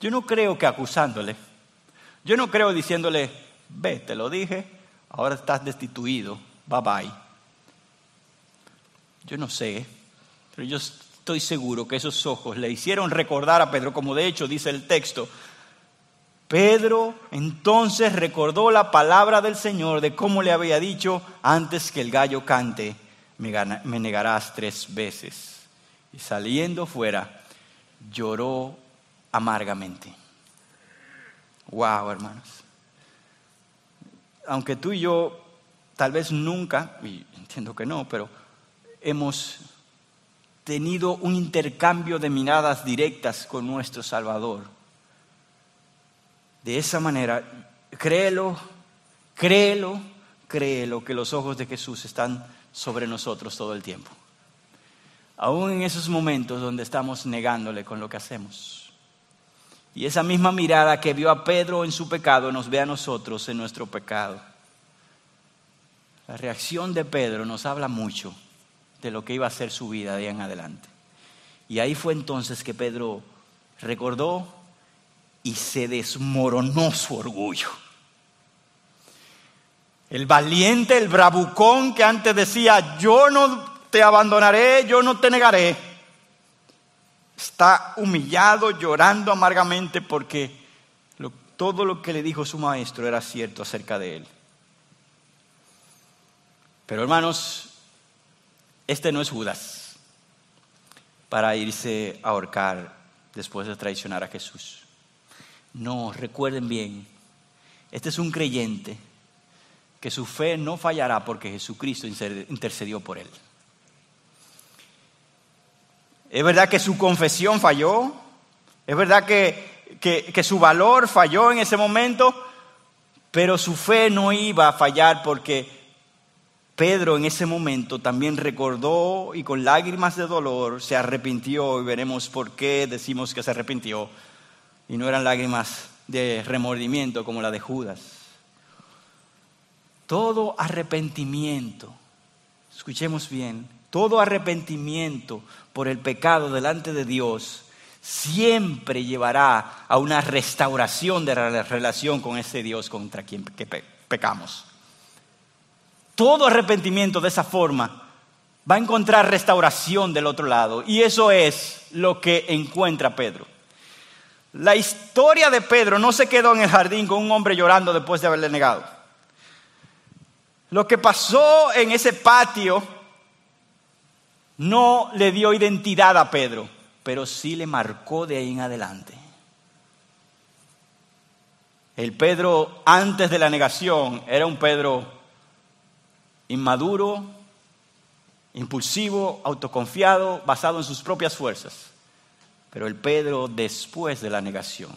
Yo no creo que acusándole, yo no creo diciéndole, ve, te lo dije, ahora estás destituido, bye bye. Yo no sé, pero yo estoy seguro que esos ojos le hicieron recordar a Pedro, como de hecho dice el texto, Pedro entonces recordó la palabra del Señor de cómo le había dicho, antes que el gallo cante, me negarás tres veces. y saliendo fuera, lloró amargamente. Wow, hermanos. Aunque tú y yo tal vez nunca, y entiendo que no, pero hemos tenido un intercambio de miradas directas con nuestro Salvador. De esa manera, créelo, créelo, créelo que los ojos de Jesús están sobre nosotros todo el tiempo. Aún en esos momentos donde estamos negándole con lo que hacemos. Y esa misma mirada que vio a Pedro en su pecado nos ve a nosotros en nuestro pecado. La reacción de Pedro nos habla mucho de lo que iba a ser su vida de ahí en adelante. Y ahí fue entonces que Pedro recordó y se desmoronó su orgullo. El valiente, el bravucón que antes decía, yo no te abandonaré, yo no te negaré, está humillado, llorando amargamente porque todo lo que le dijo su maestro era cierto acerca de él. Pero hermanos, este no es Judas para irse a ahorcar después de traicionar a Jesús. No, recuerden bien, este es un creyente que su fe no fallará porque Jesucristo intercedió por él. Es verdad que su confesión falló, es verdad que, que, su valor falló en ese momento, pero su fe no iba a fallar porque Pedro en ese momento también recordó y con lágrimas de dolor se arrepintió y veremos por qué decimos que se arrepintió y no eran lágrimas de remordimiento como la de Judas. Todo arrepentimiento, escuchemos bien, todo arrepentimiento por el pecado delante de Dios siempre llevará a una restauración de la relación con ese Dios contra quien pecamos todo arrepentimiento de esa forma va a encontrar restauración del otro lado. Y eso es lo que encuentra Pedro. La historia de Pedro no se quedó en el jardín con un hombre llorando después de haberle negado. Lo que pasó en ese patio no le dio identidad a Pedro, pero sí le marcó de ahí en adelante. El Pedro antes de la negación era un Pedro inmaduro, impulsivo, autoconfiado, basado en sus propias fuerzas. Pero el Pedro después de la negación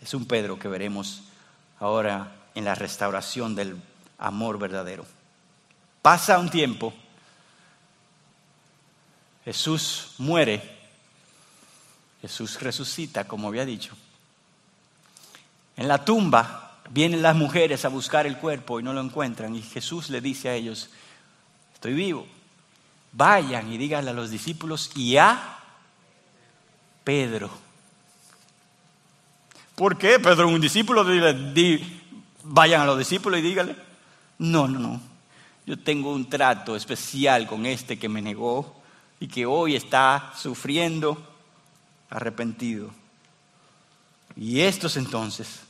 es un Pedro que veremos ahora en la restauración del amor verdadero. Pasa un tiempo, Jesús muere, Jesús resucita, como había dicho. En la tumba Vienen las mujeres a buscar el cuerpo y no lo encuentran. Y Jesús le dice a ellos, estoy vivo. Vayan y díganle a los discípulos y a Pedro. ¿Por qué, Pedro? Un discípulo, vayan a los discípulos y díganle. No, no, no. Yo tengo un trato especial con este que me negó y que hoy está sufriendo arrepentido. Y estos entonces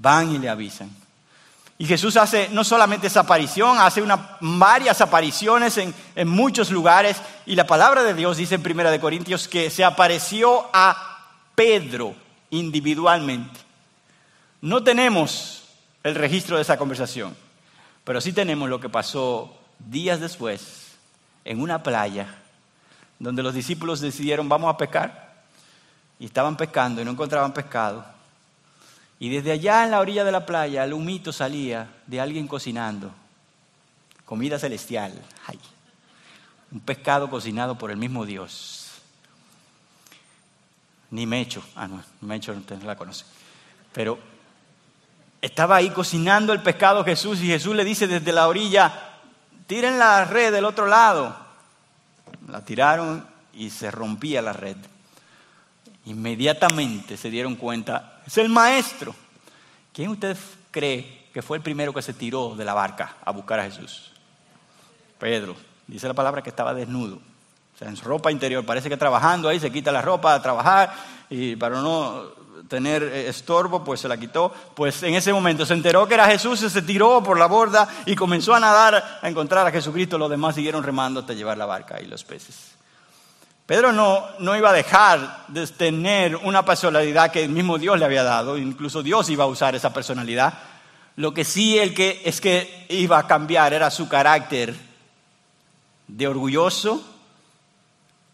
van y le avisan. Y Jesús hace no solamente esa aparición, hace varias apariciones en, en, muchos lugares. Y la palabra de Dios dice en Primera de Corintios que se apareció a Pedro individualmente. No tenemos el registro de esa conversación, pero sí tenemos lo que pasó días después en una playa donde los discípulos decidieron vamos a pescar y estaban pescando y no encontraban pescado y desde allá en la orilla de la playa el humito salía de alguien cocinando. Comida celestial. un pescado cocinado por el mismo Dios. Ni Mecho. Ah, no, Mecho no la conoce. Pero estaba ahí cocinando el pescado Jesús y Jesús le dice desde la orilla, tiren la red del otro lado. La tiraron y se rompía la red. Inmediatamente se dieron cuenta es el maestro. ¿Quién usted cree que fue el primero que se tiró de la barca a buscar a Jesús? Pedro. Dice la palabra que estaba desnudo. O sea, en su ropa interior. Parece que trabajando ahí se quita la ropa a trabajar y para no tener eh, estorbo, pues se la quitó. Pues en ese momento se enteró que era Jesús y se tiró por la borda y comenzó a nadar a encontrar a Jesucristo. Los demás siguieron remando hasta llevar la barca y los peces. Pedro no, no iba a dejar de tener una personalidad que el mismo Dios le había dado, incluso Dios iba a usar esa personalidad. Lo que sí el que, es que iba a cambiar era su carácter de orgulloso,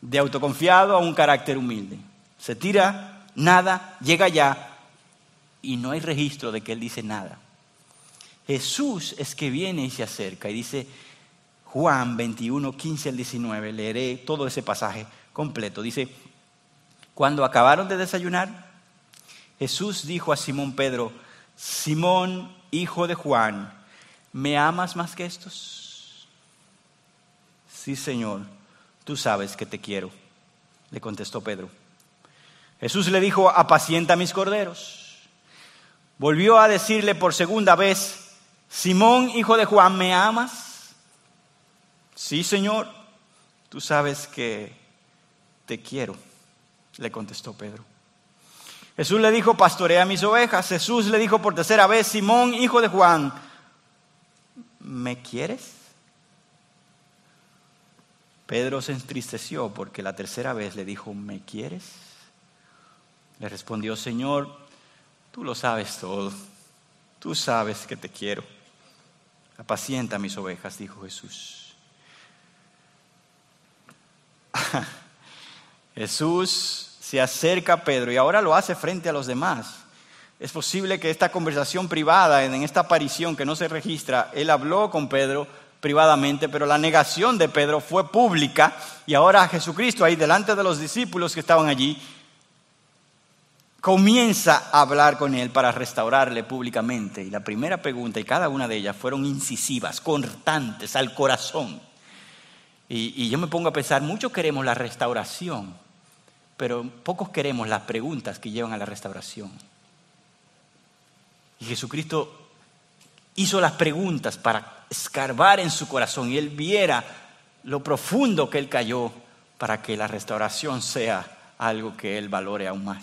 de autoconfiado a un carácter humilde. Se tira, nada, llega allá y no hay registro de que él dice nada. Jesús es que viene y se acerca y dice, Juan 21, 15 al 19, leeré todo ese pasaje completo. Dice, cuando acabaron de desayunar, Jesús dijo a Simón Pedro, Simón, hijo de Juan, ¿me amas más que estos? Sí, Señor, tú sabes que te quiero, le contestó Pedro. Jesús le dijo, apacienta mis corderos. Volvió a decirle por segunda vez, Simón, hijo de Juan, ¿me amas? Sí, Señor, tú sabes que te quiero, le contestó Pedro. Jesús le dijo, pastorea mis ovejas. Jesús le dijo por tercera vez, Simón, hijo de Juan, ¿me quieres? Pedro se entristeció porque la tercera vez le dijo, ¿me quieres? Le respondió, Señor, tú lo sabes todo, tú sabes que te quiero. Apacienta mis ovejas, dijo Jesús. Jesús se acerca a Pedro y ahora lo hace frente a los demás. Es posible que esta conversación privada, en esta aparición que no se registra, él habló con Pedro privadamente, pero la negación de Pedro fue pública y ahora Jesucristo ahí delante de los discípulos que estaban allí comienza a hablar con él para restaurarle públicamente. Y la primera pregunta y cada una de ellas fueron incisivas, cortantes, al corazón. Y, y yo me pongo a pensar, muchos queremos la restauración, pero pocos queremos las preguntas que llevan a la restauración. Y Jesucristo hizo las preguntas para escarbar en su corazón y él viera lo profundo que él cayó para que la restauración sea algo que él valore aún más.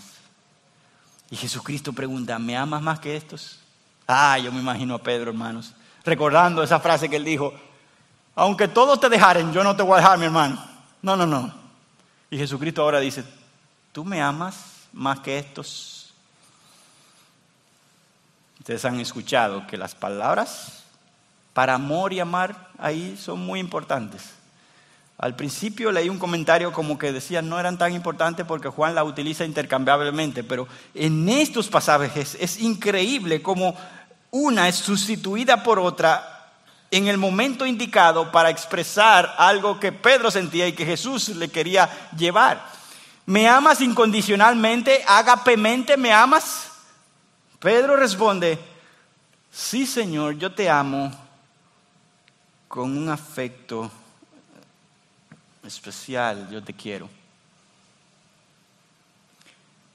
Y Jesucristo pregunta, ¿me amas más que estos? Ah, yo me imagino a Pedro, hermanos, recordando esa frase que él dijo, aunque todos te dejaren, yo no te voy a dejar, mi hermano. No, no, no. Y Jesucristo ahora dice, ¿Tú me amas más que estos? Ustedes han escuchado que las palabras para amor y amar ahí son muy importantes. Al principio leí un comentario como que decía no eran tan importantes porque Juan la utiliza intercambiablemente, pero en estos pasajes es increíble cómo una es sustituida por otra en el momento indicado para expresar algo que Pedro sentía y que Jesús le quería llevar. ¿Me amas incondicionalmente? ¿Agapemente me amas? Pedro responde, sí Señor, yo te amo con un afecto especial, yo te quiero.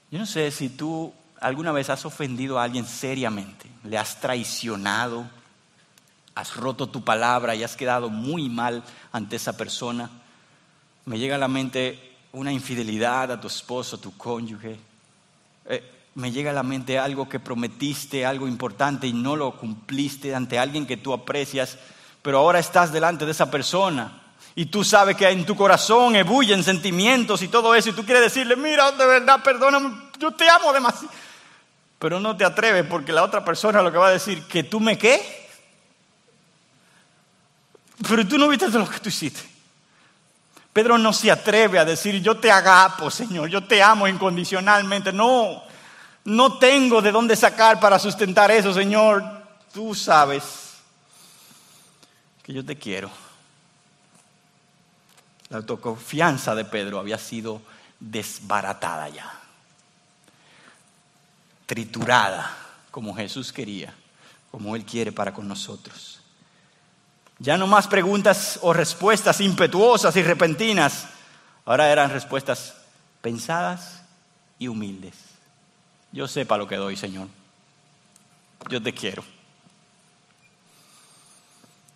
Yo no sé si tú alguna vez has ofendido a alguien seriamente, le has traicionado, has roto tu palabra y has quedado muy mal ante esa persona. Me llega a la mente una infidelidad a tu esposo, tu cónyuge. Eh, me llega a la mente algo que prometiste, algo importante y no lo cumpliste ante alguien que tú aprecias, pero ahora estás delante de esa persona y tú sabes que en tu corazón ebullen sentimientos y todo eso y tú quieres decirle, mira, de verdad, perdóname, yo te amo demasiado. Pero no te atreves porque la otra persona lo que va a decir, que tú me qué. Pero tú no viste lo que tú hiciste. Pedro no se atreve a decir, yo te agapo, Señor, yo te amo incondicionalmente. No, no tengo de dónde sacar para sustentar eso, Señor. Tú sabes que yo te quiero. La autoconfianza de Pedro había sido desbaratada ya, triturada como Jesús quería, como Él quiere para con nosotros. Ya no más preguntas o respuestas impetuosas y repentinas. Ahora eran respuestas pensadas y humildes. Yo sé para lo que doy, Señor. Yo te quiero.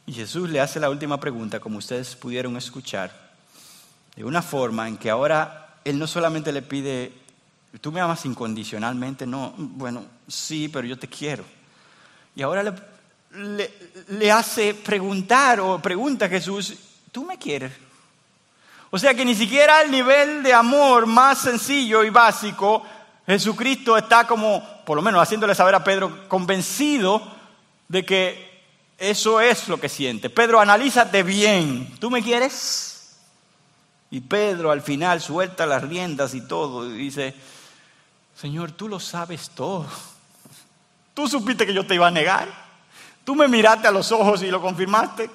Y Jesús le hace la última pregunta, como ustedes pudieron escuchar, de una forma en que ahora Él no solamente le pide, tú me amas incondicionalmente, no, bueno, sí, pero yo te quiero. Y ahora le le, hace preguntar o pregunta a Jesús, ¿tú me quieres? O sea que ni siquiera el nivel de amor más sencillo y básico, Jesucristo está como, por lo menos haciéndole saber a Pedro, convencido de que eso es lo que siente. Pedro, analízate bien. ¿Tú me quieres? Y Pedro al final suelta las riendas y todo y dice, Señor, tú lo sabes todo. Tú supiste que yo te iba a negar. Tú me miraste a los ojos y lo confirmaste.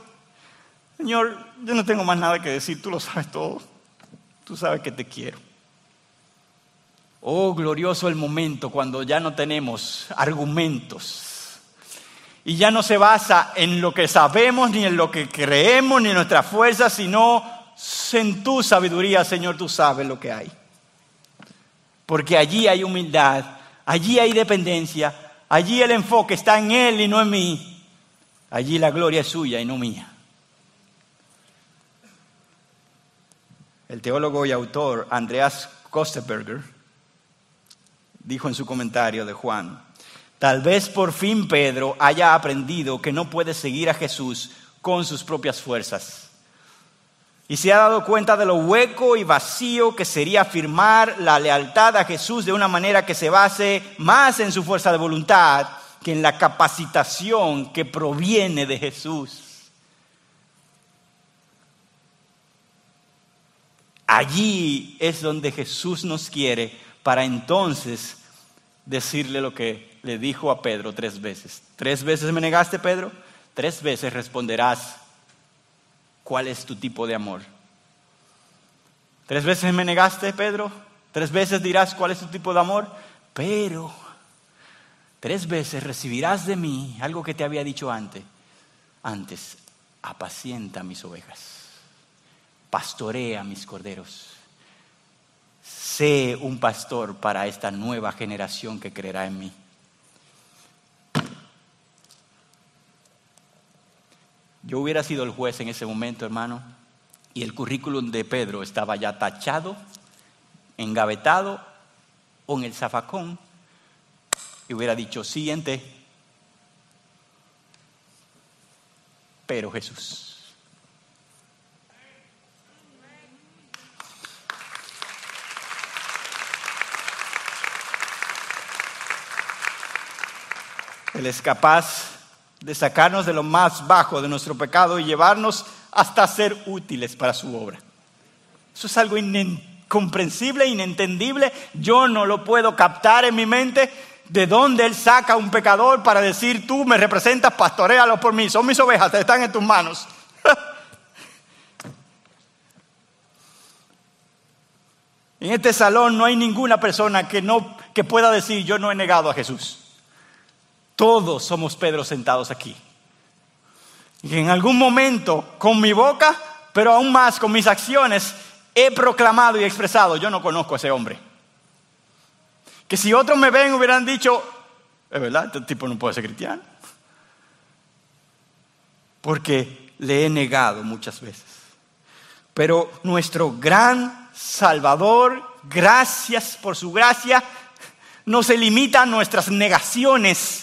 Señor, yo no tengo más nada que decir, tú lo sabes todo. Tú sabes que te quiero. Oh, glorioso el momento cuando ya no tenemos argumentos. Y ya no se basa en lo que sabemos, ni en lo que creemos, ni en nuestra fuerza, sino en tu sabiduría, Señor, tú sabes lo que hay. Porque allí hay humildad, allí hay dependencia, allí el enfoque está en Él y no en mí. Allí la gloria es suya y no mía. El teólogo y autor Andreas Kosteberger dijo en su comentario de Juan, tal vez por fin Pedro haya aprendido que no puede seguir a Jesús con sus propias fuerzas. Y se ha dado cuenta de lo hueco y vacío que sería afirmar la lealtad a Jesús de una manera que se base más en su fuerza de voluntad que en la capacitación que proviene de Jesús. Allí es donde Jesús nos quiere para entonces decirle lo que le dijo a Pedro tres veces. ¿Tres veces me negaste, Pedro? Tres veces responderás cuál es tu tipo de amor. ¿Tres veces me negaste, Pedro? ¿Tres veces dirás cuál es tu tipo de amor? Pero tres veces recibirás de mí algo que te había dicho antes. Antes, apacienta mis ovejas pastorea mis corderos. Sé un pastor para esta nueva generación que creerá en mí. Yo hubiera sido el juez en ese momento, hermano, y el currículum de Pedro estaba ya tachado, engavetado o en el zafacón, y hubiera dicho, siguiente, pero Jesús. Él es capaz de sacarnos de lo más bajo de nuestro pecado y llevarnos hasta ser útiles para su obra. Eso es algo incomprensible, inentendible. Yo no lo puedo captar en mi mente. ¿De dónde Él saca un pecador para decir, tú me representas, pastorealo por mí, son mis ovejas, están en tus manos? en este salón no hay ninguna persona que, no, que pueda decir, yo no he negado a Jesús. Todos somos Pedro sentados aquí. Y en algún momento, con mi boca, pero aún más con mis acciones, he proclamado y expresado, yo no conozco a ese hombre. Que si otros me ven hubieran dicho, es verdad, este tipo no puede ser cristiano. Porque le he negado muchas veces. Pero nuestro gran Salvador, gracias por su gracia, no se limita a nuestras negaciones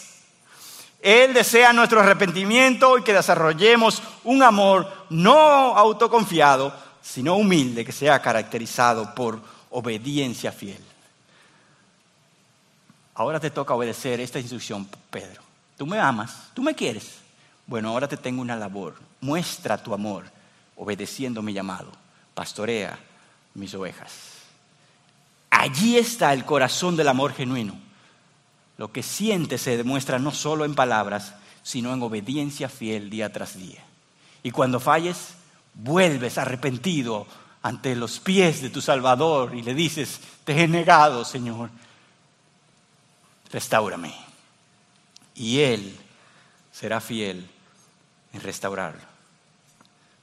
él desea nuestro arrepentimiento y que desarrollemos un amor no autoconfiado, sino humilde, que sea caracterizado por obediencia fiel. Ahora te toca obedecer esta instrucción, Pedro. Tú me amas, tú me quieres. Bueno, ahora te tengo una labor. Muestra tu amor obedeciendo mi llamado. Pastorea mis ovejas. Allí está el corazón del amor genuino lo que sientes se demuestra no solo en palabras, sino en obediencia fiel día tras día. Y cuando falles, vuelves arrepentido ante los pies de tu Salvador y le dices, te he negado, Señor, restaurame. Y Él será fiel en restaurarlo.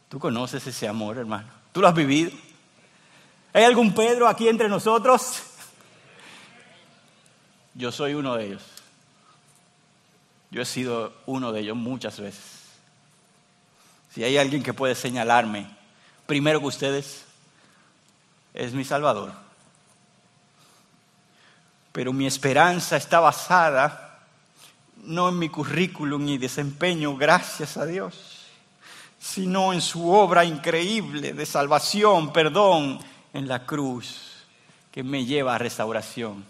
¿Tú conoces ese amor, hermano? ¿Tú lo has vivido? ¿Hay algún Pedro aquí entre nosotros? Yo soy uno de ellos. Yo he sido uno de ellos muchas veces. Si hay alguien que puede señalarme, primero que ustedes, es mi Salvador. Pero mi esperanza está basada no en mi currículum y desempeño, gracias a Dios, sino en su obra increíble de salvación, perdón en la cruz, que me lleva a restauración.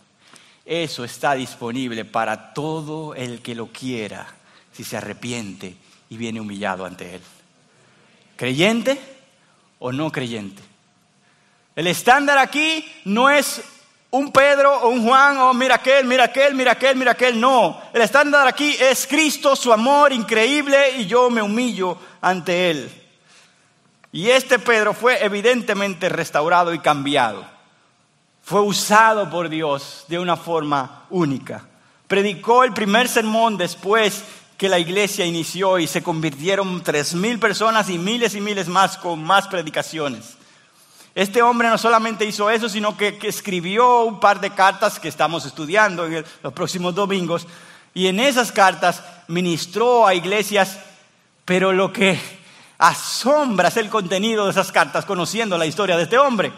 Eso está disponible para todo el que lo quiera, si se arrepiente y viene humillado ante Él. ¿Creyente o no creyente? El estándar aquí no es un Pedro o un Juan o mira aquel, mira aquel, mira aquel, mira aquel. No, el estándar aquí es Cristo, su amor increíble y yo me humillo ante Él. Y este Pedro fue evidentemente restaurado y cambiado. Fue usado por Dios de una forma única. Predicó el primer sermón después que la iglesia inició y se convirtieron tres mil personas y miles y miles más con más predicaciones. Este hombre no solamente hizo eso, sino que, escribió un par de cartas que estamos estudiando en los próximos domingos. Y en esas cartas ministró a iglesias, pero lo que asombra es el contenido de esas cartas, conociendo la historia de este hombre.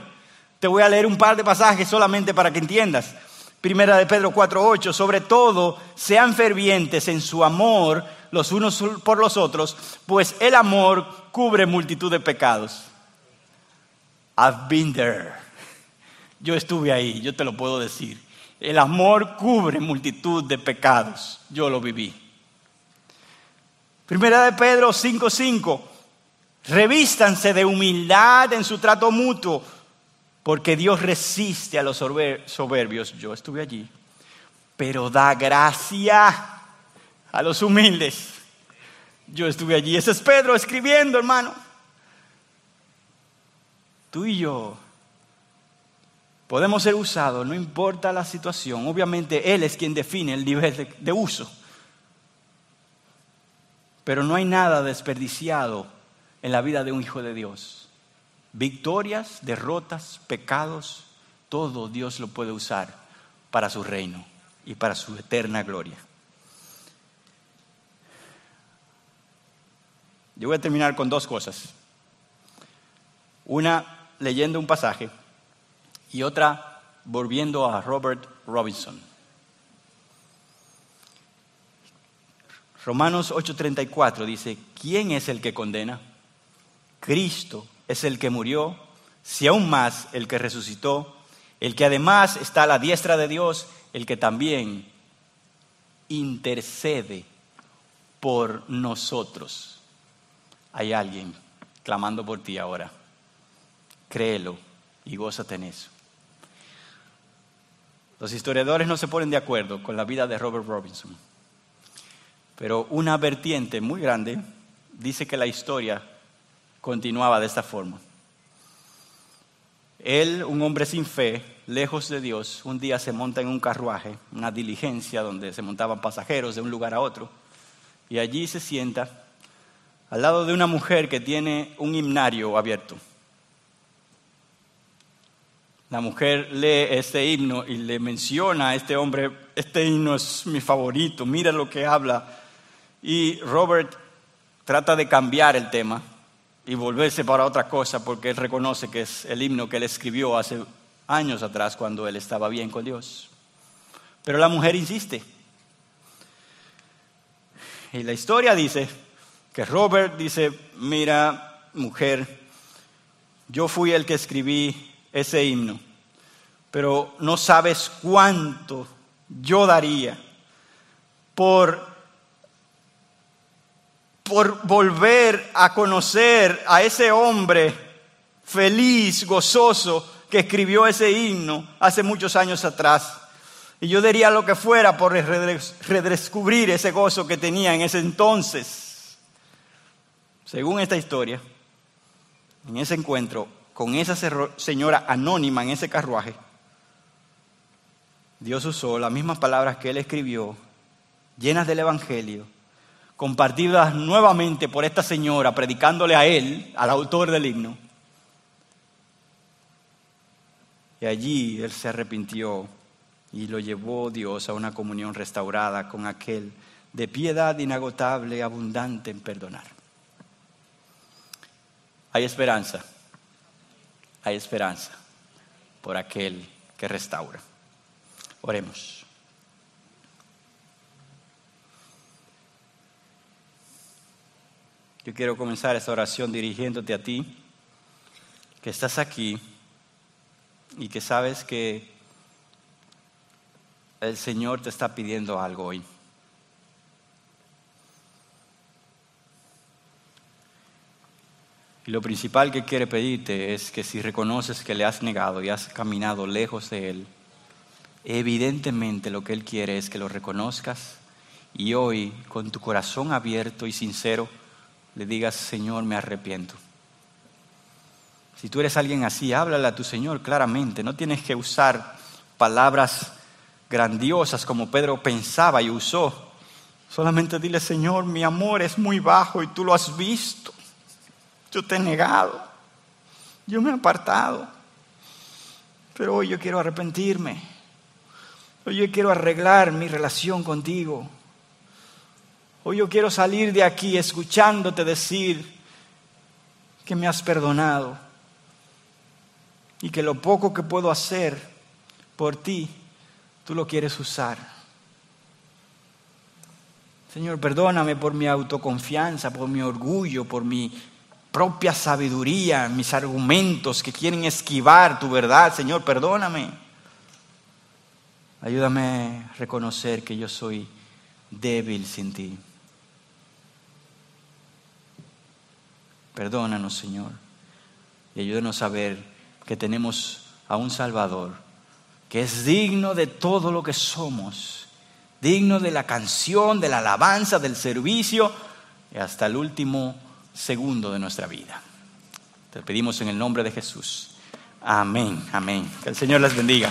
Te voy a leer un par de pasajes solamente para que entiendas. Primera de Pedro 4:8, sobre todo sean fervientes en su amor los unos por los otros, pues el amor cubre multitud de pecados. I've been there. Yo estuve ahí, yo te lo puedo decir. El amor cubre multitud de pecados. Yo lo viví. Primera de Pedro 5:5. Revístanse de humildad en su trato mutuo, porque Dios resiste a los soberbios. Yo estuve allí. Pero da gracia a los humildes. Yo estuve allí. Ese es Pedro escribiendo, hermano. Tú y yo podemos ser usados, no importa la situación. Obviamente Él es quien define el nivel de, uso. Pero no hay nada desperdiciado en la vida de un hijo de Dios. Victorias, derrotas, pecados, todo Dios lo puede usar para su reino y para su eterna gloria. Yo voy a terminar con dos cosas. Una, leyendo un pasaje y otra volviendo a Robert Robinson. Romanos 8:34 dice, ¿quién es el que condena? Cristo es el que murió, si aún más el que resucitó, el que además está a la diestra de Dios, el que también intercede por nosotros. Hay alguien clamando por ti ahora créelo y gózate en eso. Los historiadores no se ponen de acuerdo con la vida de Robert Robinson, pero una vertiente muy grande dice que la historia continuaba de esta forma. Él, un hombre sin fe, lejos de Dios, un día se monta en un carruaje, una diligencia donde se montaban pasajeros de un lugar a otro, y allí se sienta al lado de una mujer que tiene un himnario abierto. La mujer lee este himno y le menciona a este hombre, este himno es mi favorito, mira lo que habla. Y Robert trata de cambiar el tema y volverse para otra cosa porque él reconoce que es el himno que él escribió hace años atrás cuando él estaba bien con Dios. Pero la mujer insiste. Y la historia dice que Robert dice, mira, mujer, yo fui el que escribí ese himno, pero no sabes cuánto yo daría por, por volver a conocer a ese hombre feliz, gozoso, que escribió ese himno hace muchos años atrás. Y yo diría lo que fuera por redescubrir ese gozo que tenía en ese entonces. Según esta historia, en ese encuentro, con esa señora anónima en ese carruaje, Dios usó las mismas palabras que él escribió, llenas del Evangelio, compartidas nuevamente por esta señora, predicándole a él, al autor del himno. Y allí él se arrepintió y lo llevó Dios a una comunión restaurada con aquel de piedad inagotable, abundante en perdonar. Hay esperanza hay esperanza por aquel que restaura. Oremos. Yo quiero comenzar esta oración dirigiéndote a ti, que estás aquí y que sabes que el Señor te está pidiendo algo hoy. Y lo principal que quiere pedirte es que si reconoces que le has negado y has caminado lejos de Él, evidentemente lo que Él quiere es que lo reconozcas y hoy con tu corazón abierto y sincero le digas, Señor, me arrepiento. Si tú eres alguien así, háblale a tu Señor claramente. No tienes que usar palabras grandiosas como Pedro pensaba y usó. Solamente dile, Señor, mi amor es muy bajo y tú lo has visto. Yo te he negado. Yo me he apartado. Pero hoy yo quiero arrepentirme. Hoy yo quiero arreglar mi relación contigo. Hoy yo quiero salir de aquí escuchándote decir que me has perdonado y que lo poco que puedo hacer por ti, tú lo quieres usar. Señor, perdóname por mi autoconfianza, por mi orgullo, por mi propia sabiduría, mis argumentos que quieren esquivar tu verdad. Señor, perdóname. Ayúdame a reconocer que yo soy débil sin ti. Perdónanos, Señor, y ayúdanos a ver que tenemos a un Salvador que es digno de todo lo que somos, digno de la canción, de la alabanza, del servicio, y hasta el último segundo de nuestra vida. Te pedimos en el nombre de Jesús. Amén, amén. Que el Señor les bendiga.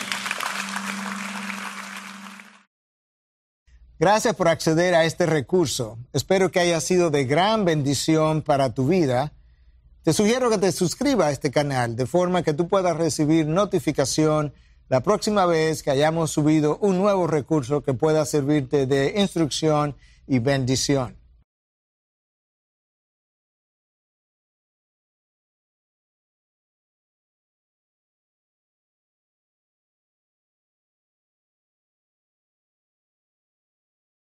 Gracias por acceder a este recurso. Espero que haya sido de gran bendición para tu vida. Te sugiero que te suscribas a este canal de forma que tú puedas recibir notificación la próxima vez que hayamos subido un nuevo recurso que pueda servirte de instrucción y bendición.